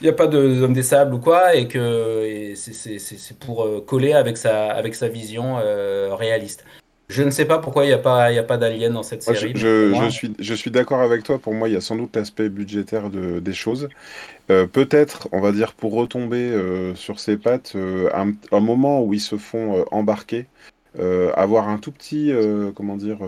Speaker 3: il n'y a pas de hommes des sables ou quoi, et que c'est pour euh, coller avec sa, avec sa vision euh, réaliste. Je ne sais pas pourquoi il n'y a pas, a pas d'alien dans cette série.
Speaker 2: je, je, suis, je suis d'accord avec toi. Pour moi, il y a sans doute l'aspect budgétaire de, des choses. Peut-être, on va dire, pour retomber sur ses pattes, un, un, moment où ils se font embarquer avoir un tout petit, euh, comment dire,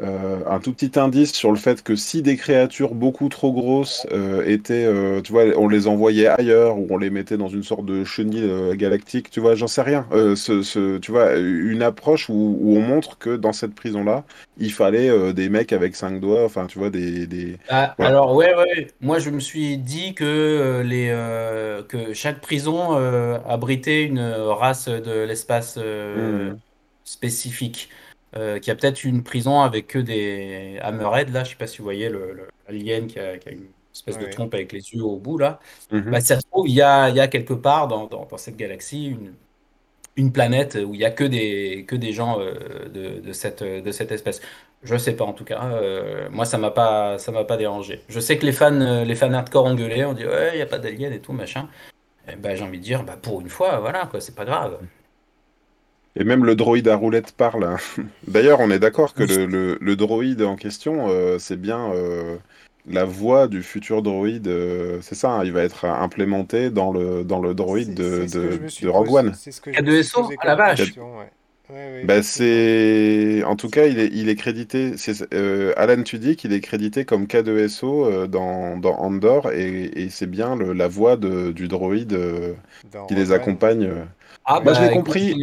Speaker 2: euh, un tout petit indice sur le fait que si des créatures beaucoup trop grosses euh, étaient, euh, tu vois, on les envoyait ailleurs ou on les mettait dans une sorte de chenille galactique, tu vois, j'en sais rien. Ce, ce, tu vois, une approche où, où, on montre que dans cette prison-là, il fallait des mecs avec cinq doigts, enfin, tu vois, des. des...
Speaker 3: Ah, alors, ouais, ouais, moi je me suis dit que, les, que chaque prison abritait une race de l'espace hmm. spécifique. Qui a peut-être une prison avec que des hammerheads, là, je sais pas si vous voyez l'alien qui, a, une espèce de trompe avec les yeux au bout, là. Bah, ça se trouve, il y a, il y a quelque part dans, dans, dans cette galaxie une, une planète où il n'y a que des, que des gens de, de, cette, de cette espèce. Je sais pas en tout cas. Euh, moi, ça m'a pas, ça m'a pas dérangé. Je sais que les fans, euh, les fans hardcore ont gueulé, on dit ouais, il y a pas d'alien et tout machin. Et ben, j'ai envie de dire, bah pour une fois, voilà quoi, c'est pas grave.
Speaker 2: Et même le droïde à roulette parle. Hein. D'ailleurs, on est d'accord que le, le, le, droïde en question, euh, c'est bien la voix du futur droïde. c'est ça, hein, il va être implémenté dans le dans le droïde de, de, de Rogue One.
Speaker 3: C'est ce que je à la vache.
Speaker 2: Bah, c'est en tout cas il est, il est crédité c'est euh, Alan Tudyk il est crédité comme K2SO euh, dans, dans Andor et, et c'est bien le, la voix de, du droïde euh, qui les accompagne
Speaker 3: ah, bah,
Speaker 2: je l'ai compris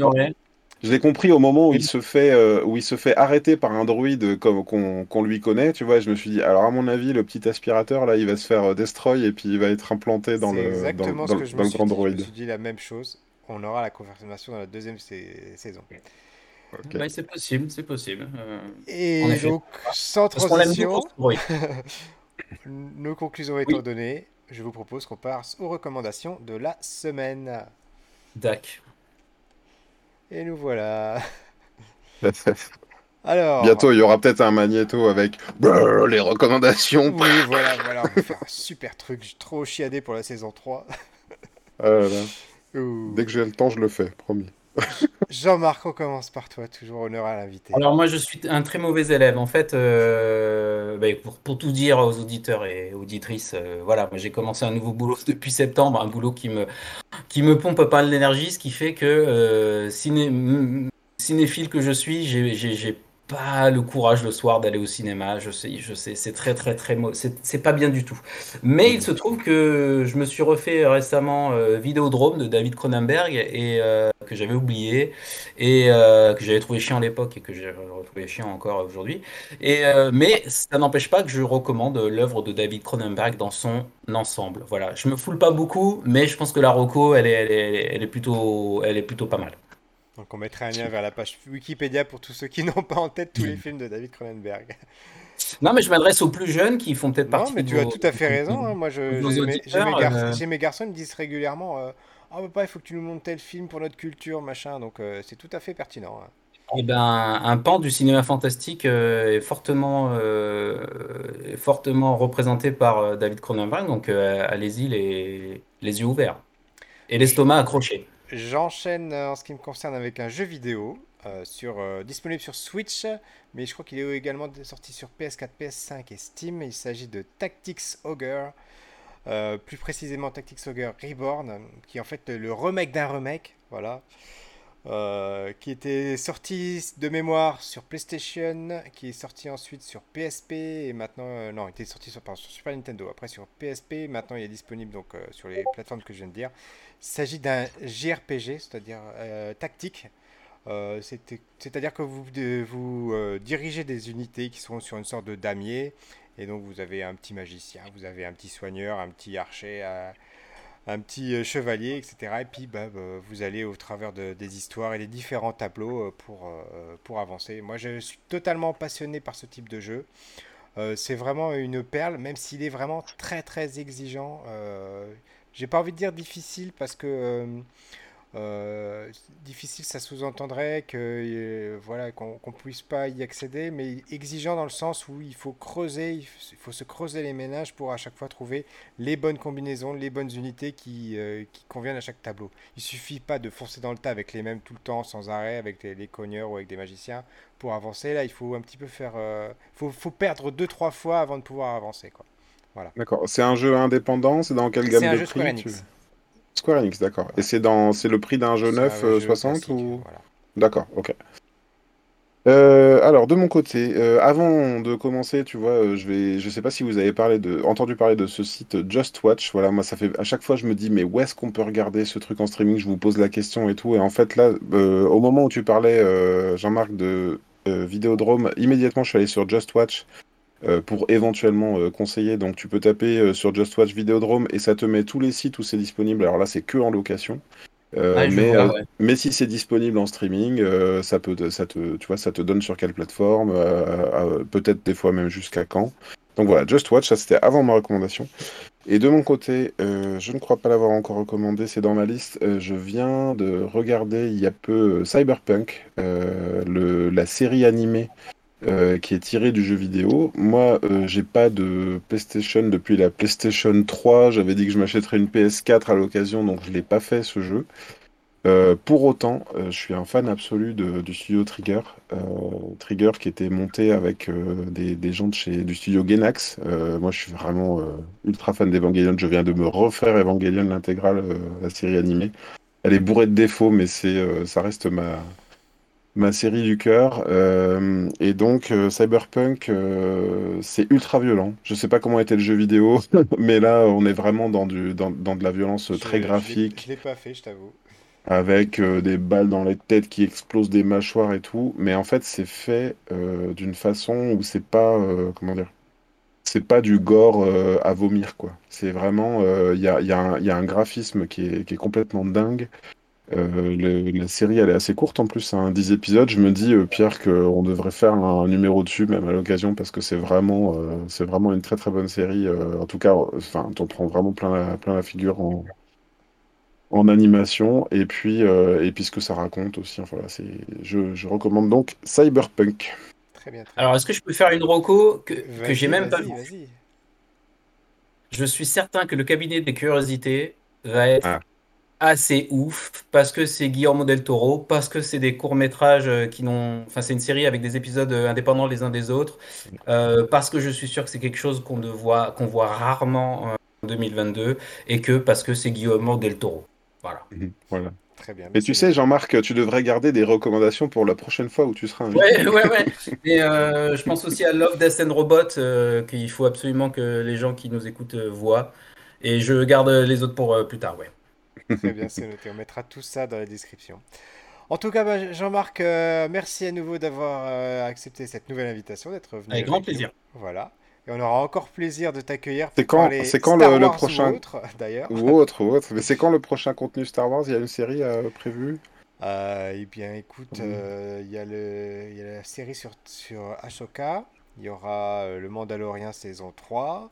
Speaker 2: je l'ai compris au moment où il se fait où il se fait arrêter par un droïde comme qu'on lui connaît tu vois je me suis dit alors à mon avis le petit aspirateur là il va se faire destroy et puis il va être implanté dans le dans, dans, dans le grand droïde je
Speaker 1: me suis dit la même chose on aura la confirmation dans la deuxième saison.
Speaker 3: c'est possible, c'est possible. Euh,
Speaker 1: et donc, sans transition, nos conclusions étant données, je vous propose qu'on passe aux recommandations de la semaine.
Speaker 3: Dac.
Speaker 1: Et nous voilà.
Speaker 2: Alors, Bientôt, il y aura peut-être un magnéto avec les recommandations.
Speaker 1: Oui, voilà, voilà. On va faire un super truc trop chiadé pour la saison 3.
Speaker 2: Ah Dès que j'ai le temps, je le fais, promis.
Speaker 1: Jean-Marc, on commence par toi, toujours honneur à l'invité.
Speaker 3: Alors moi, je suis un très mauvais élève. En fait, euh, bah, pour, tout dire aux auditeurs et auditrices, euh, voilà, j'ai commencé un nouveau boulot depuis septembre, un boulot qui me, qui me pompe pas l'énergie, ce qui fait que euh, cinéphile que je suis, j'ai pas le courage le soir d'aller au cinéma. Je sais, je sais, c'est très, très, très, c'est pas bien du tout. Mais il se trouve que je me suis refait récemment euh, Vidéodrome de David Cronenberg et euh, que j'avais oublié et euh, que j'avais trouvé chiant à l'époque et que j'ai retrouvé chiant encore aujourd'hui. Et mais ça n'empêche pas que je recommande l'œuvre de David Cronenberg dans son ensemble. Voilà, je me foule pas beaucoup, mais je pense que la Rocco, elle est, elle est plutôt, elle est plutôt pas mal.
Speaker 1: Donc on mettrait un lien vers la page Wikipédia pour tous ceux qui n'ont pas en tête tous les films de David Cronenberg.
Speaker 3: Non, mais je m'adresse aux plus jeunes qui font peut-être partie.
Speaker 1: Non, mais tu as tout à fait raison. Hein. Moi, j'ai mes, mes, garçons, ils me disent régulièrement euh, Oh, papa, il faut que tu nous montres tel film pour notre culture, machin. Donc, euh, c'est tout à fait pertinent. Hein.
Speaker 3: Eh ben, un pan du cinéma fantastique euh, est fortement, fortement représenté par David Cronenberg. Donc, allez-y, les, les yeux ouverts et l'estomac accroché.
Speaker 1: J'enchaîne euh, en ce qui me concerne avec un jeu vidéo euh, sur, euh, disponible sur Switch, mais je crois qu'il est également sorti sur PS4, PS5 et Steam. Il s'agit de Tactics Ogre, plus précisément Tactics Ogre Reborn, qui est en fait le remake d'un remake, voilà, qui était sorti de mémoire sur PlayStation, qui est sorti ensuite sur PSP et maintenant, non, il était sorti sur, sur, Super Nintendo, après sur PSP, maintenant il est disponible donc sur les plateformes que je viens de dire. Il s'agit d'un JRPG, c'est-à-dire euh, tactique. Euh, c'est-à-dire que vous, vous euh, dirigez des unités qui sont sur une sorte de damier. Et donc vous avez un petit magicien, vous avez un petit soigneur, un petit archer, un, petit chevalier, etc. Et puis bah, bah, vous allez au travers de, des histoires et des différents tableaux pour, pour avancer. Moi je suis totalement passionné par ce type de jeu. c'est vraiment une perle, même s'il est vraiment très très exigeant. J'ai pas envie de dire difficile parce que euh, euh, difficile, ça sous-entendrait que euh, voilà qu'on puisse pas y accéder, mais exigeant dans le sens où il faut creuser, il faut, se creuser les ménages pour à chaque fois trouver les bonnes combinaisons, les bonnes unités qui, qui conviennent à chaque tableau. Il suffit pas de foncer dans le tas avec les mêmes tout le temps, sans arrêt, avec les, cogneurs ou avec des magiciens pour avancer. Là, il faut un petit peu faire, faut, faut perdre deux trois fois avant de pouvoir avancer quoi.
Speaker 2: D'accord. C'est un jeu indépendant C'est dans quelle gamme de prix Square Enix. D'accord. Et c'est dans c'est le prix d'un jeu neuf 60 euh, ou D'accord, ok. Euh, alors de mon côté, euh, avant de commencer, tu vois, je vais, je sais pas si vous avez parlé de, entendu parler de ce site Just Watch. Voilà, moi ça fait à chaque fois je me dis mais où est-ce qu'on peut regarder ce truc en streaming? Je vous pose la question et tout. Et en fait là, au moment où tu parlais, Jean-Marc de Vidéodrome, immédiatement je suis allé sur Just Watch euh, pour éventuellement euh, conseiller. Donc tu peux taper euh, sur Just Watch Videodrome et ça te met tous les sites où c'est disponible. Alors là, c'est que en location. mais, mais si c'est disponible en streaming, ça peut, ça te, tu vois, ça te donne sur quelle plateforme, peut-être des fois même jusqu'à quand. Donc voilà, Just Watch, ça c'était avant ma recommandation. Et de mon côté, euh, je ne crois pas l'avoir encore recommandé, c'est dans ma liste. Euh, je viens de regarder il y a peu euh, Cyberpunk, la série animée qui est tirée du jeu vidéo. Moi, j'ai pas de PlayStation depuis la PlayStation 3. J'avais dit que je m'achèterais une PS4 à l'occasion, donc je l'ai pas fait ce jeu. Euh, pour autant, euh, je suis un fan absolu du studio Trigger. Euh, Trigger qui était monté avec des, gens chez, du studio Genax. moi, je suis vraiment ultra fan d'Evangelion. Je viens de me refaire Evangelion l'intégrale, la série animée. Elle est bourrée de défauts, mais c'est, ça reste ma, ma série du cœur. et donc, Cyberpunk, c'est ultra violent. Je sais pas comment était le jeu vidéo, mais là, on est vraiment dans, du, dans, dans de la violence très graphique.
Speaker 1: Je l'ai pas fait, je t'avoue
Speaker 2: avec euh, des balles dans les têtes qui explosent des mâchoires et tout. Mais en fait, c'est fait euh, d'une façon où c'est pas, euh, comment dire, c'est pas du gore à vomir, quoi. C'est vraiment, il y a, y, a y, a, un graphisme qui est, qui est complètement dingue. La série, elle est assez courte en plus, hein, 10 épisodes. Je me dis, Pierre, qu'on devrait faire un, numéro dessus, même à l'occasion, parce que c'est vraiment, c'est vraiment une très très bonne série. en tout cas, enfin, t'en prends vraiment plein la, plein la figure en, en animation et puis euh, et puis ce que ça raconte aussi. Enfin, c'est, je, je, recommande donc Cyberpunk.
Speaker 3: Très bien. Alors, est-ce que je peux faire une roco que, que j'ai même pas vu? Je suis certain que le cabinet des curiosités va être ah. Assez ouf parce que c'est Guillermo del Toro, parce que c'est des courts métrages euh, qui n'ont, enfin c'est une série avec des épisodes euh, indépendants les uns des autres, parce que je suis sûr que c'est quelque chose qu'on voit qu'on voit rarement en 2022 et que parce que c'est Guillermo del Toro. Voilà.
Speaker 2: Mhm, voilà. Très bien. Mais tu sais, Jean-Marc, tu devrais garder des recommandations pour la prochaine fois où tu seras
Speaker 3: invité. Ouais, ouais, ouais. Et euh, je pense aussi à Love, Death and Robot, euh, qu'il faut absolument que les gens qui nous écoutent euh, voient. Et je garde les autres pour plus tard, ouais.
Speaker 1: Très bien, c'est noté. On mettra tout ça dans la description. En tout cas, bah, Jean-Marc, merci à nouveau d'avoir accepté cette nouvelle invitation, d'être venu.
Speaker 3: Avec, grand plaisir.
Speaker 1: Voilà. Et on aura encore plaisir de t'accueillir.
Speaker 2: C'est quand, c'est quand le, prochain ou autre, d'ailleurs. Ou autre, ou autre. Mais c'est quand le prochain contenu Star Wars? Il y a une série euh, prévue?
Speaker 1: Euh, Eh bien, écoute, euh, il y, a le, y a la série sur, sur Ashoka. Il y aura le Mandalorian saison 3.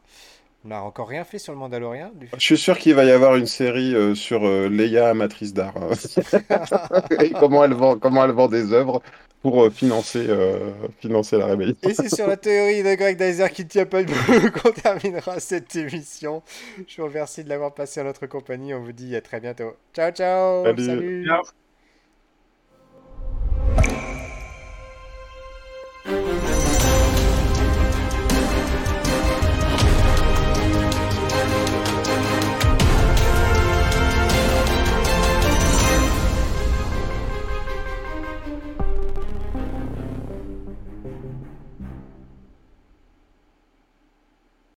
Speaker 1: On n'a encore rien fait sur le Mandalorian.
Speaker 2: Je suis sûr qu'il va y avoir une série sur Leia, amatrice d'art. comment elle vend, comment elle vend des œuvres pour euh, financer, euh, financer la rébellion.
Speaker 1: Et c'est sur la théorie de Greg Dyser qui ne tient pas le qu'on terminera cette émission. Je vous remercie de l'avoir passé à notre compagnie. On vous dit à très bientôt. Ciao, ciao. Salut. Ciao.